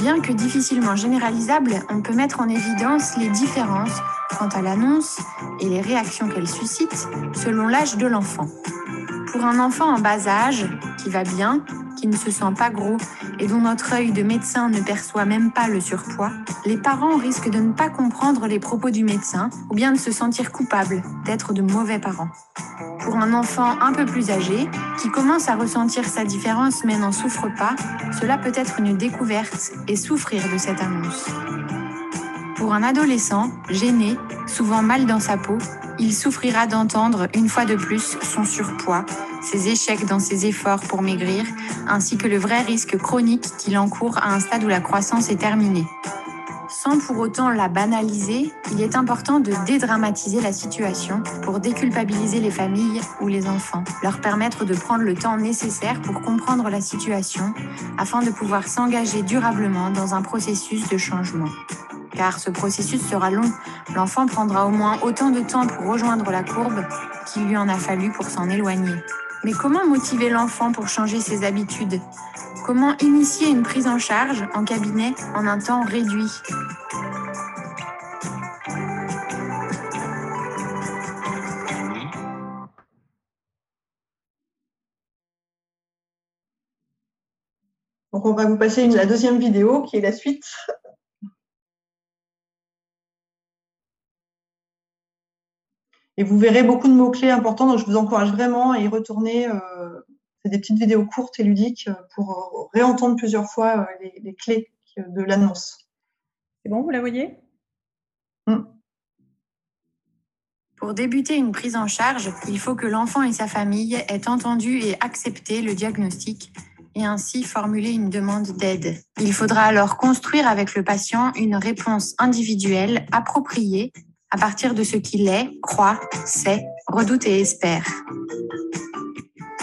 [SPEAKER 4] Bien que difficilement généralisable, on peut mettre en évidence les différences quant à l'annonce et les réactions qu'elle suscite selon l'âge de l'enfant. Pour un enfant en bas âge, qui va bien, qui ne se sent pas gros et dont notre œil de médecin ne perçoit même pas le surpoids, les parents risquent de ne pas comprendre les propos du médecin ou bien de se sentir coupables d'être de mauvais parents. Pour un enfant un peu plus âgé, qui commence à ressentir sa différence mais n'en souffre pas, cela peut être une découverte et souffrir de cette annonce. Pour un adolescent, gêné, souvent mal dans sa peau, il souffrira d'entendre une fois de plus son surpoids, ses échecs dans ses efforts pour maigrir, ainsi que le vrai risque chronique qu'il encourt à un stade où la croissance est terminée. Sans pour autant la banaliser, il est important de dédramatiser la situation pour déculpabiliser les familles ou les enfants, leur permettre de prendre le temps nécessaire pour comprendre la situation afin de pouvoir s'engager durablement dans un processus de changement. Car ce processus sera long, l'enfant prendra au moins autant de temps pour rejoindre la courbe qu'il lui en a fallu pour s'en éloigner. Mais comment motiver l'enfant pour changer ses habitudes? Comment initier une prise en charge en cabinet en un temps réduit?
[SPEAKER 3] On va vous passer la deuxième vidéo qui est la suite. Et vous verrez beaucoup de mots-clés importants, donc je vous encourage vraiment à y retourner. Euh, c'est des petites vidéos courtes et ludiques euh, pour euh, réentendre plusieurs fois euh, les, clés de l'annonce.
[SPEAKER 2] C'est bon, vous la voyez?
[SPEAKER 4] Hmm. Pour débuter une prise en charge, il faut que l'enfant et sa famille aient entendu et accepté le diagnostic et ainsi formuler une demande d'aide. Il faudra alors construire avec le patient une réponse individuelle appropriée à partir de ce qu'il est, croit, sait, redoute et espère.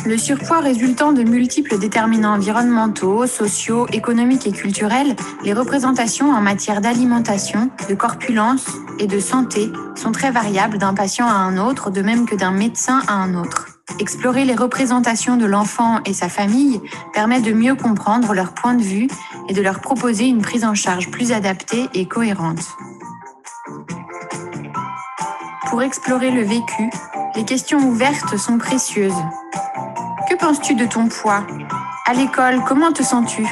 [SPEAKER 4] Le surpoids résultant de multiples déterminants environnementaux, sociaux, économiques et culturels, les représentations en matière d'alimentation, de corpulence et de santé sont très variables d'un patient à un autre, de même que d'un médecin à un autre. Explorer les représentations de l'enfant et sa famille permet de mieux comprendre leur point de vue et de leur proposer une prise en charge plus adaptée et cohérente. Pour explorer le vécu, les questions ouvertes sont précieuses. Que penses-tu de ton poids? À l'école, comment te sens-tu?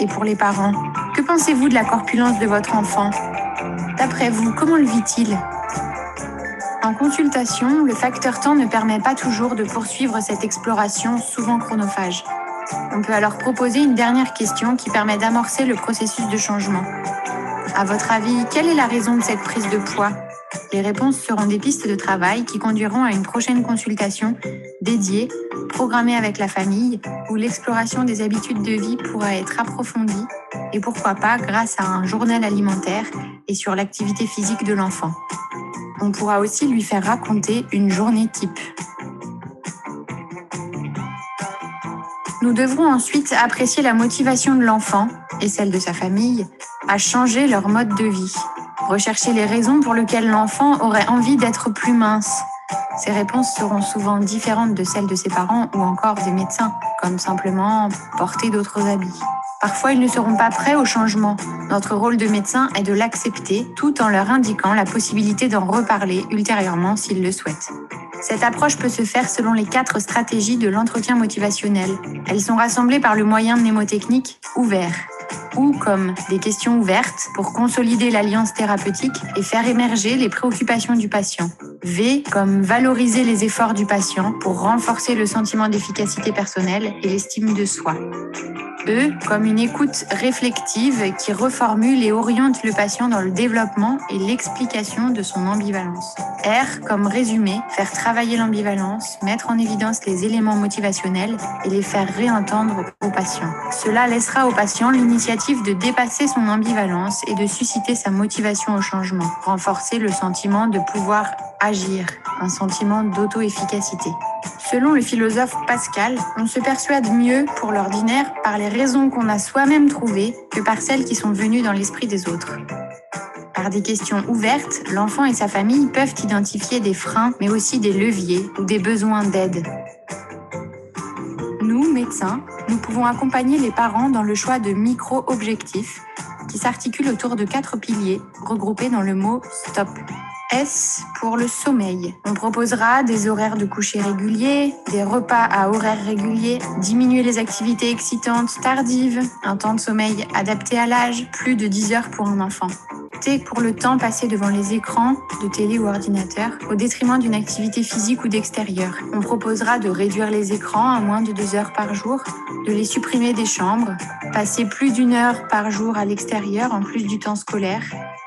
[SPEAKER 4] Et pour les parents, que pensez-vous de la corpulence de votre enfant? D'après vous, comment le vit-il? En consultation, le facteur temps ne permet pas toujours de poursuivre cette exploration souvent chronophage. On peut alors proposer une dernière question qui permet d'amorcer le processus de changement. À votre avis, quelle est la raison de cette prise de poids? Les réponses seront des pistes de travail qui conduiront à une prochaine consultation dédiée, programmée avec la famille, où l'exploration des habitudes de vie pourra être approfondie et pourquoi pas grâce à un journal alimentaire et sur l'activité physique de l'enfant. On pourra aussi lui faire raconter une journée type. Nous devrons ensuite apprécier la motivation de l'enfant et celle de sa famille à changer leur mode de vie rechercher les raisons pour lesquelles l'enfant aurait envie d'être plus mince. Ces réponses seront souvent différentes de celles de ses parents ou encore des médecins, comme simplement porter d'autres habits. Parfois, ils ne seront pas prêts au changement. Notre rôle de médecin est de l'accepter tout en leur indiquant la possibilité d'en reparler ultérieurement s'ils le souhaitent. Cette approche peut se faire selon les quatre stratégies de l'entretien motivationnel. Elles sont rassemblées par le moyen mnémotechnique ouvert, ou comme des questions ouvertes pour consolider l'alliance thérapeutique et faire émerger les préoccupations du patient. V comme valoriser les efforts du patient pour renforcer le sentiment d'efficacité personnelle et l'estime de soi. E comme une écoute réflexive qui reformule et oriente le patient dans le développement et l'explication de son ambivalence. R comme résumé, faire travailler l'ambivalence, mettre en évidence les éléments motivationnels et les faire réentendre au patient. Cela laissera au patient de dépasser son ambivalence et de susciter sa motivation au changement, renforcer le sentiment de pouvoir agir, un sentiment d'auto-efficacité. Selon le philosophe Pascal, on se persuade mieux pour l'ordinaire par les raisons qu'on a soi-même trouvées que par celles qui sont venues dans l'esprit des autres. Par des questions ouvertes, l'enfant et sa famille peuvent identifier des freins, mais aussi des leviers ou des besoins d'aide. Nous, médecins, nous pouvons accompagner les parents dans le choix de micro-objectifs qui s'articulent autour de quatre piliers regroupés dans le mot STOP. S pour le sommeil. On proposera des horaires de coucher réguliers, des repas à horaires réguliers, diminuer les activités excitantes tardives, un temps de sommeil adapté à l'âge, plus de 10 heures pour un enfant. T pour le temps passé devant les écrans de télé ou ordinateur au détriment d'une activité physique ou d'extérieur. On proposera de réduire les écrans à moins de 2 heures par jour, de les supprimer des chambres, passer plus d'une heure par jour à l'extérieur en plus du temps scolaire.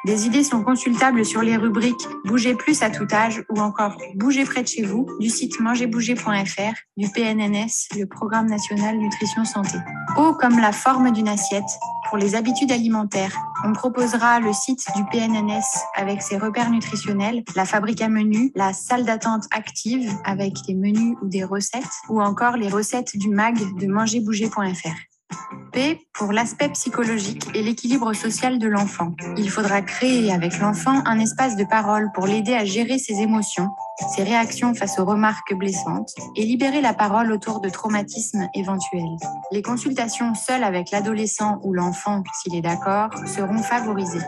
[SPEAKER 4] Des idées sont consultables sur les rubriques Bougez plus à tout âge ou encore Bougez près de chez vous du site mangerbouger.fr du PNNS, le Programme national nutrition santé. O comme la forme d'une assiette. Pour les habitudes alimentaires, On proposera le site du PNNS avec ses repères nutritionnels, la fabrique à menus, la salle d'attente active avec des menus ou des recettes, ou encore les recettes du mag de mangerbouger.fr. P pour l'aspect psychologique et l'équilibre social de l'enfant. Il faudra créer avec l'enfant un espace de parole pour l'aider à gérer ses émotions, ses réactions face aux remarques blessantes et libérer la parole autour de traumatismes éventuels. Les consultations seules avec l'adolescent ou l'enfant, s'il est d'accord, seront favorisées.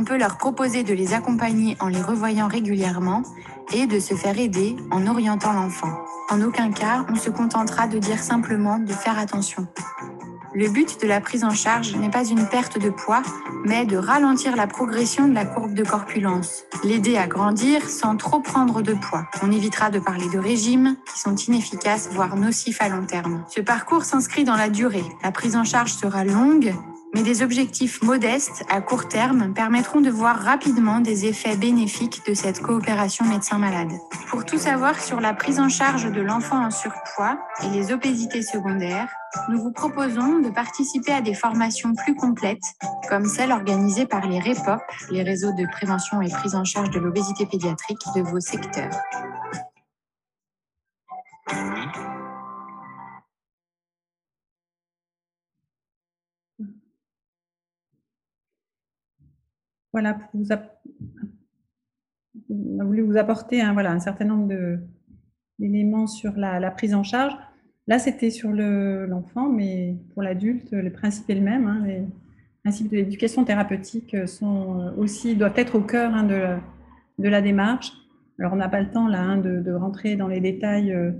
[SPEAKER 4] On peut leur proposer de les accompagner en les revoyant régulièrement et de se faire aider en orientant l'enfant. En aucun cas, on se contentera de dire simplement de faire attention. Le but de la prise en charge n'est pas une perte de poids, mais de ralentir la progression de la courbe de corpulence, l'aider à grandir sans trop prendre de poids. On évitera de parler de régimes qui sont inefficaces, voire nocifs à long terme. Ce parcours s'inscrit dans la durée. La prise en charge sera longue mais des objectifs modestes à court terme permettront de voir rapidement des effets bénéfiques de cette coopération médecin-malade. Pour tout savoir sur la prise en charge de l'enfant en surpoids et les obésités secondaires, nous vous proposons de participer à des formations plus complètes, comme celles organisées par les REPOP, les réseaux de prévention et prise en charge de l'obésité pédiatrique de vos secteurs.
[SPEAKER 2] Voilà, on a voulu vous apporter voilà, un certain nombre d'éléments sur la, prise en charge. Là, c'était sur l'enfant, mais pour l'adulte, le principe est le même. Hein. les principes de l'éducation thérapeutique sont aussi, doivent être au cœur hein, de, de, la démarche. Alors, on n'a pas le temps là hein, de, rentrer dans les détails euh,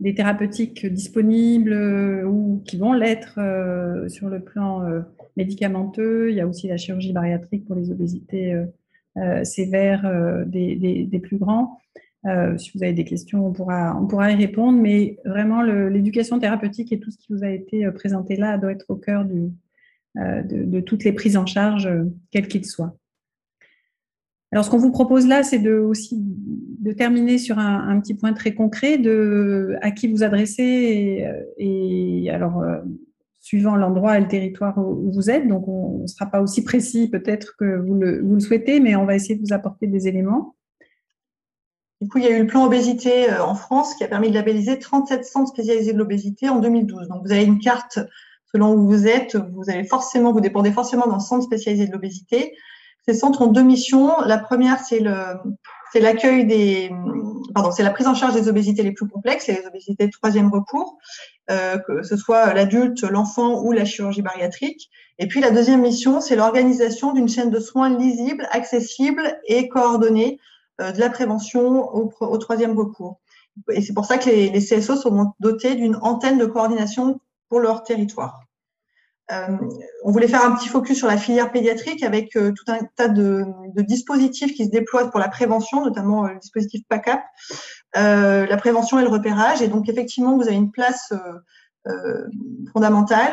[SPEAKER 2] des thérapeutiques disponibles euh, ou qui vont l'être euh, sur le plan médicamenteux. Il y a aussi la chirurgie bariatrique pour les obésités euh, euh, sévères euh, des, plus grands. si vous avez des questions, on pourra, on pourra y répondre. Mais vraiment, l'éducation thérapeutique et tout ce qui vous a été présenté là doit être au cœur du, de, toutes les prises en charge, quelles qu'ils soient. Alors, ce qu'on vous propose là, c'est de, aussi de terminer sur un, petit point très concret de à qui vous adressez. Et, alors, suivant l'endroit et le territoire où vous êtes. Donc, on ne sera pas aussi précis peut-être que vous le, souhaitez, mais on va essayer de vous apporter des éléments.
[SPEAKER 3] Du coup, il y a eu le plan obésité euh, en France qui a permis de labelliser 37 centres spécialisés de l'obésité en 2012. Donc, vous avez une carte selon où vous êtes. Vous avez forcément, vous dépendez forcément d'un centre spécialisé de l'obésité. Ces centres ont deux missions. La première, c'est l'accueil des, pardon, c'est la prise en charge des obésités les plus complexes, et les obésités de troisième recours, euh, que ce soit l'adulte, l'enfant ou la chirurgie bariatrique. Et puis la deuxième mission, c'est l'organisation d'une chaîne de soins lisible, accessible et coordonnée euh, de la prévention au, au, troisième recours. Et c'est pour ça que les, les CSO sont dotés d'une antenne de coordination pour leur territoire. Euh, on voulait faire un petit focus sur la filière pédiatrique avec euh, tout un tas de, dispositifs qui se déploient pour la prévention, notamment euh, le dispositif PACAP, la prévention et le repérage. Et donc, effectivement, vous avez une place fondamentale,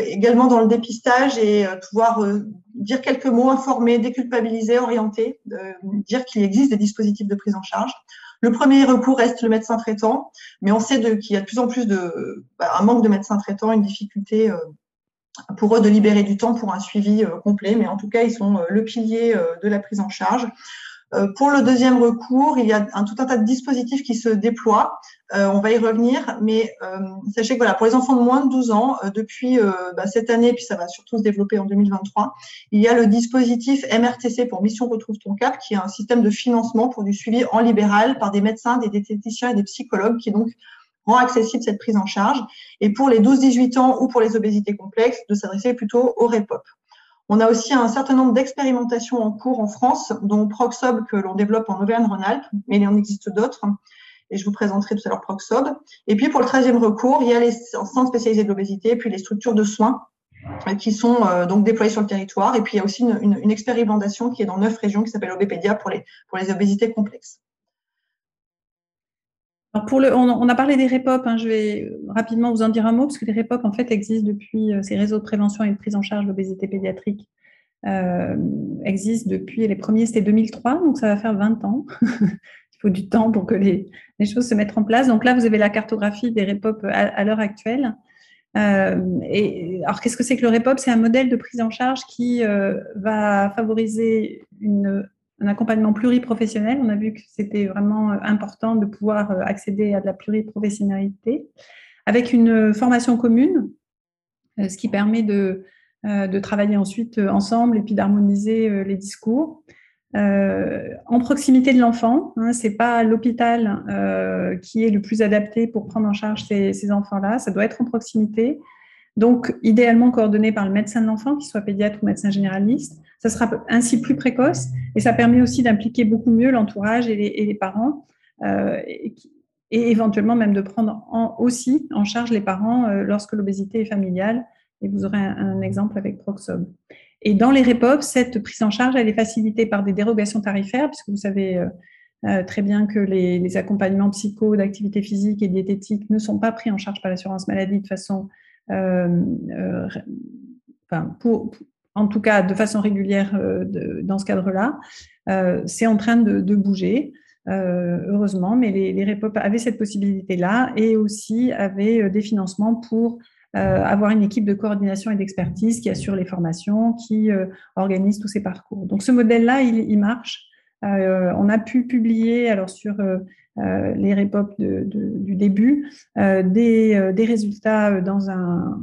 [SPEAKER 3] également dans le dépistage et pouvoir dire quelques mots, informer, déculpabiliser, orienter, dire qu'il existe des dispositifs de prise en charge. Le premier recours reste le médecin traitant, mais on sait qu'il y a de plus en plus de bah, un manque de médecins traitants, une difficulté pour eux de libérer du temps pour un suivi euh, complet, mais en tout cas, ils sont euh, le pilier euh, de la prise en charge. Pour le deuxième recours, il y a un, tout un tas de dispositifs qui se déploient. on va y revenir, mais sachez que voilà, pour les enfants de moins de 12 ans, depuis bah, cette année, puis ça va surtout se développer en 2023, il y a le dispositif MRTC pour Mission Retrouve ton Cap, qui est un système de financement pour du suivi en libéral par des médecins, des diététiciens et des psychologues, qui donc accessible cette prise en charge. Et pour les 12-18 ans ou pour les obésités complexes, de s'adresser plutôt au REPOP. On a aussi un certain nombre d'expérimentations en cours en France, dont Proxob que l'on développe en Auvergne-Rhône-Alpes, mais il en existe d'autres. Et je vous présenterai tout à l'heure Proxob. Et puis pour le 13e recours, il y a les centres spécialisés de l'obésité, puis les structures de soins euh, qui sont euh, donc déployées sur le territoire. Et puis il y a aussi une, expérimentation qui est dans neuf régions qui s'appelle Obépédia pour les obésités complexes
[SPEAKER 2] pour le, on, a parlé des REPOP, hein, je vais rapidement vous en dire un mot, parce que les REPOP, en fait, existent depuis, euh, ces réseaux de prévention et de prise en charge de l'obésité pédiatrique euh, existent depuis, les premiers, c'était 2003, donc ça va faire 20 ans. Il faut du temps pour que les, choses se mettent en place. Donc là, vous avez la cartographie des REPOP à, l'heure actuelle. et alors, qu'est-ce que c'est que le REPOP? C'est un modèle de prise en charge qui va favoriser une, un accompagnement pluriprofessionnel. On a vu que c'était vraiment important de pouvoir accéder à de la pluriprofessionnalité avec une formation commune, ce qui permet de, travailler ensuite ensemble et puis d'harmoniser les discours. Euh, en proximité de l'enfant. Hein, c'est pas l'hôpital euh, qui est le plus adapté pour prendre en charge ces, ces enfants-là. Ça doit être en proximité. Donc, idéalement coordonné par le médecin de l'enfant, qu'il soit pédiatre ou médecin généraliste. Ça sera ainsi plus précoce et ça permet aussi d'impliquer beaucoup mieux l'entourage et, les, parents euh, et, éventuellement même de prendre en, aussi en charge les parents euh, lorsque l'obésité est familiale. Et vous aurez un, exemple avec Proxob. Et dans les REPOP, cette prise en charge, elle est facilitée par des dérogations tarifaires, puisque vous savez euh, très bien que les, accompagnements psycho, d'activité physique et diététique ne sont pas pris en charge par l'assurance maladie de façon, enfin, pour, en tout cas de façon régulière dans ce cadre-là. C'est en train de, bouger. heureusement, mais les, REPOP avaient cette possibilité-là et aussi avaient des financements pour euh, avoir une équipe de coordination et d'expertise qui assure les formations, qui euh, organise tous ces parcours. Donc ce modèle-là, il, marche. Euh, on a pu publier alors sur les REPOP du début des, résultats dans un,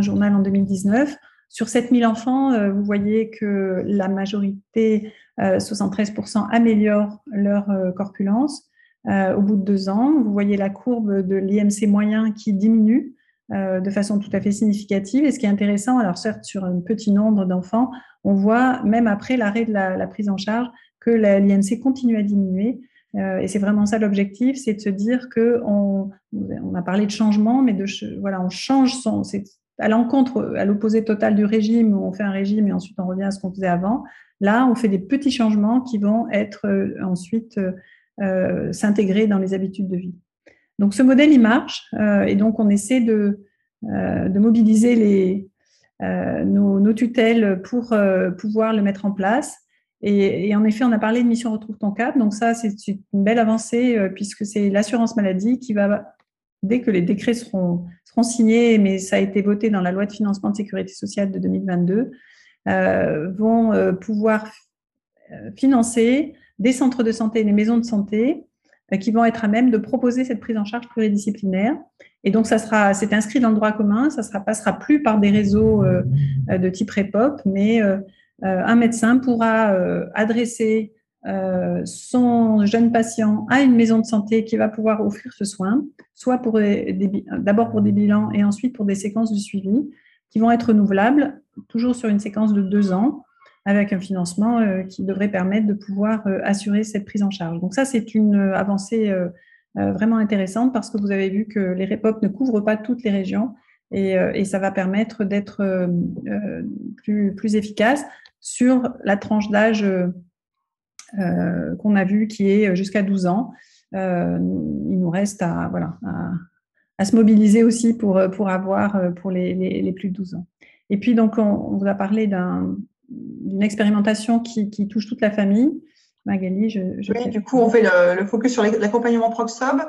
[SPEAKER 2] journal en 2019. Sur 7000 enfants, vous voyez que la majorité, 73%, améliore leur corpulence. au bout de deux ans, vous voyez la courbe de l'IMC moyen qui diminue. Euh, de façon tout à fait significative. Et ce qui est intéressant, alors certes sur un petit nombre d'enfants, on voit même après l'arrêt de la, prise en charge que l'IMC continue à diminuer. Euh, et c'est vraiment ça l'objectif, c'est de se dire que on, a parlé de changement, mais voilà, on change son, à l'encontre, à l'opposé total du régime où on fait un régime et ensuite on revient à ce qu'on faisait avant. Là, on fait des petits changements qui vont être euh, ensuite s'intégrer dans les habitudes de vie. Donc ce modèle, il marche, euh, et donc on essaie de, euh, de mobiliser les, euh, nos, tutelles pour pouvoir le mettre en place. Et, en effet, on a parlé de mission Retrouve ton cap, donc ça, c'est une belle avancée puisque c'est l'assurance maladie qui va, dès que les décrets seront, signés, mais ça a été voté dans la loi de financement de sécurité sociale de 2022, vont pouvoir financer des centres de santé et des maisons de santé euh, qui vont être à même de proposer cette prise en charge pluridisciplinaire. Et donc, ça sera, c'est inscrit dans le droit commun, ça ne passera plus par des réseaux euh, euh, de type REPOP, mais un médecin pourra adresser son jeune patient à une maison de santé qui va pouvoir offrir ce soin, soit pour d'abord pour des bilans et ensuite pour des séquences de suivi qui vont être renouvelables, toujours sur une séquence de deux ans, avec un financement euh, qui devrait permettre de pouvoir euh, assurer cette prise en charge. Donc ça, c'est une euh, avancée vraiment intéressante parce que vous avez vu que les REPOP ne couvrent pas toutes les régions et, ça va permettre d'être plus efficace sur la tranche d'âge qu'on a vu qui est jusqu'à 12 ans. il nous reste à, voilà, à, se mobiliser aussi pour, pour avoir pour les, les, plus de 12 ans. Et puis, donc, on, vous a parlé d'un d'une expérimentation qui, touche toute la famille. Magali, je,
[SPEAKER 3] Oui, du coup, on fait le, focus sur l'accompagnement Proxob,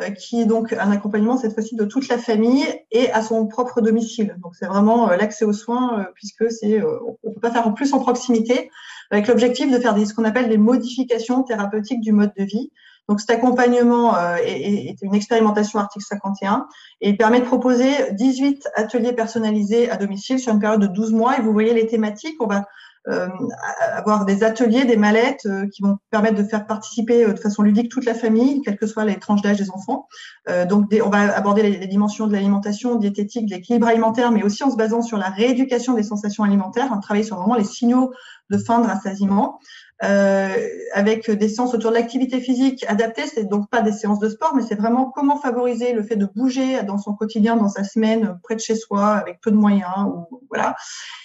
[SPEAKER 3] euh, qui est donc un accompagnement cette fois-ci de toute la famille et à son propre domicile. Donc, c'est vraiment euh, l'accès aux soins, euh, puisque c'est, on peut pas faire en plus en proximité, avec l'objectif de faire des, ce qu'on appelle des modifications thérapeutiques du mode de vie. Donc cet accompagnement est, est, une expérimentation article 51 et il permet de proposer 18 ateliers personnalisés à domicile sur une période de 12 mois. Et vous voyez les thématiques, on va euh, avoir des ateliers, des mallettes euh, qui vont permettre de faire participer euh, de façon ludique toute la famille, quelles que soient les tranches d'âge des enfants. donc, on va aborder les, dimensions de l'alimentation, diététique, de l'équilibre alimentaire, mais aussi en se basant sur la rééducation des sensations alimentaires, on travaille sur vraiment les signaux de faim, de rassasiement. Euh, avec des séances autour de l'activité physique adaptée. C'est donc pas des séances de sport, mais c'est vraiment comment favoriser le fait de bouger dans son quotidien, dans sa semaine, près de chez soi, avec peu de moyens. Ou, voilà.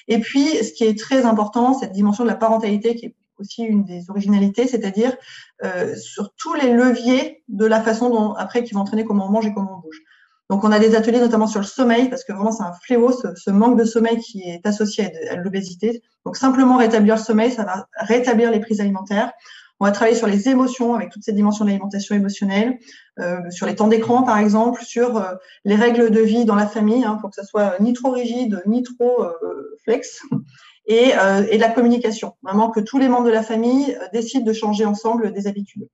[SPEAKER 3] Et puis, ce qui est très important, cette dimension de la parentalité qui est aussi une des originalités, c'est-à-dire euh, sur tous les leviers de la façon dont après qui vont entraîner comment on mange et comment on bouge. Donc, on a des ateliers notamment sur le sommeil, parce que vraiment, c'est un fléau, ce, manque de sommeil qui est associé à, l'obésité. Donc, simplement rétablir le sommeil, ça va rétablir les prises alimentaires. On va travailler sur les émotions avec toutes ces dimensions de l'alimentation émotionnelle, sur les temps d'écran par exemple, sur les règles de vie dans la famille hein, pour que ça soit ni trop rigide ni trop flex. Et, et, la communication. Vraiment que tous les membres de la famille décident de changer ensemble des habitudes.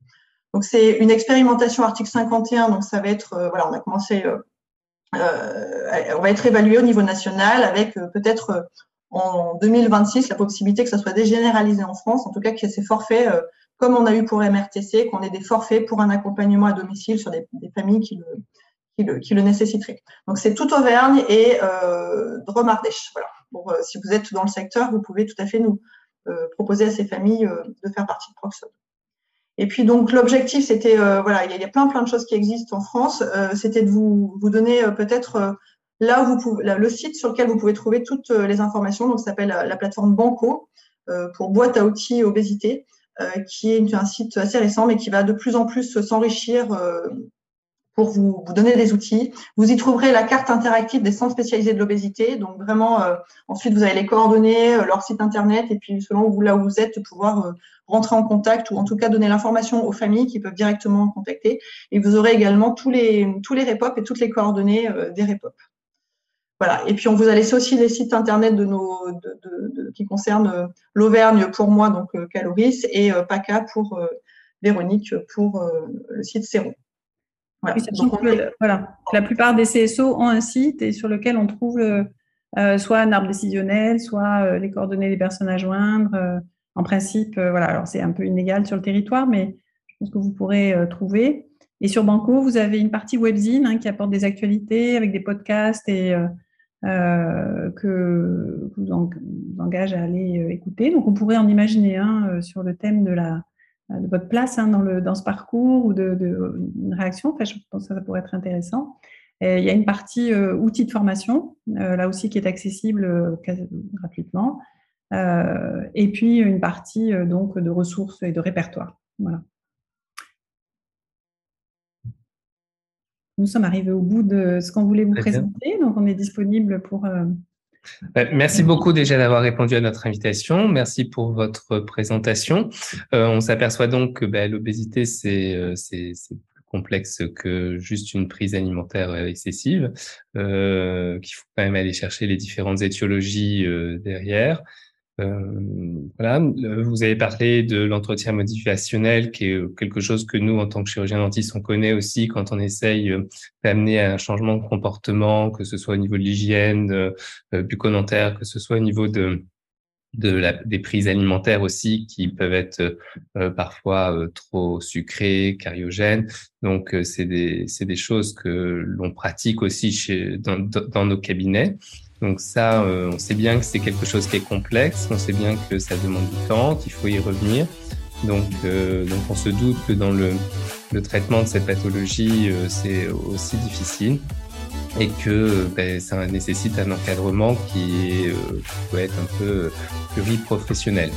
[SPEAKER 3] Donc c'est une expérimentation article 51, donc ça va être, voilà, on a commencé euh, on va être évalué au niveau national avec euh, peut-être euh, en 2026 la possibilité que ça soit dégénéralisé en France, en tout cas qu'il y ait ces forfaits comme on a eu pour MRTC, qu'on ait des forfaits pour un accompagnement à domicile sur des, familles qui le, qui le, nécessiteraient. Donc c'est tout Auvergne et euh, Drôme-Ardèche. Voilà. si vous êtes dans le secteur, vous pouvez tout à fait nous proposer à ces familles de faire partie de Proxon. Et puis donc l'objectif, c'était euh, voilà, il y, a plein plein de choses qui existent en France. Euh, c'était de vous vous donner euh, peut-être là où vous pouvez, le site sur lequel vous pouvez trouver toutes les informations. Donc ça s'appelle la, plateforme Banco pour boîte à outils obésité, qui est un site assez récent mais qui va de plus en plus s'enrichir pour vous, vous, donner des outils. Vous y trouverez la carte interactive des centres spécialisés de l'obésité. Donc vraiment, euh, ensuite vous avez les coordonnées, euh, leur site internet, et puis selon vous là où vous êtes, pouvoir euh, rentrer en contact ou en tout cas donner l'information aux familles qui peuvent directement contacter. Et vous aurez également tous les tous les REPOP et toutes les coordonnées des REPOP. Voilà. Et puis on vous a laissé aussi les sites internet de nos de, de, qui concernent l'Auvergne pour moi, donc Caloris, et PACA pour Véronique pour le site Séron.
[SPEAKER 2] Voilà. La plupart des CSO ont un site et sur lequel on trouve euh, soit un arbre décisionnel, soit euh, les coordonnées des personnes à joindre. Euh, en principe, voilà. Alors c'est un peu inégal sur le territoire, mais je pense que vous pourrez trouver. Et sur Banco, vous avez une partie webzine hein, qui apporte des actualités avec des podcasts et que vous, engage à aller écouter. Donc on pourrait en imaginer un sur le thème de la euh, de votre place hein, dans, le, dans ce parcours ou de, de une réaction. Enfin, je pense que ça pourrait être intéressant. il y a une partie euh, outils de formation, euh, là aussi qui est accessible gratuitement. et puis une partie donc de ressources et de répertoire. Voilà. Nous sommes arrivés au bout de ce qu'on voulait vous présenter, donc on est disponible pour
[SPEAKER 1] merci beaucoup déjà d'avoir répondu à notre invitation. Merci pour votre présentation. Euh, on s'aperçoit donc que bah, l'obésité, euh, c'est plus complexe que juste une prise alimentaire excessive, euh, qu'il faut quand même aller chercher les différentes étiologies euh, derrière. Euh, voilà, vous avez parlé de l'entretien motivationnel, qui est quelque chose que nous, en tant que chirurgien dentiste, on connaît aussi quand on essaye euh, d'amener un changement de comportement, que ce soit au niveau de l'hygiène euh, bucco-dentaire, que ce soit au niveau de de la, des prises alimentaires aussi qui peuvent être euh, parfois trop sucrées, cariogènes. Donc c'est des c'est des choses que l'on pratique aussi chez dans, dans nos cabinets. Donc ça, euh, on sait bien que c'est quelque chose qui est complexe, on sait bien que ça demande du temps, qu'il faut y revenir. Donc, euh, donc on se doute que dans le, traitement de cette pathologie, euh, c'est aussi difficile et que ben, ça nécessite un encadrement qui, est, peut être un peu pluriprofessionnel.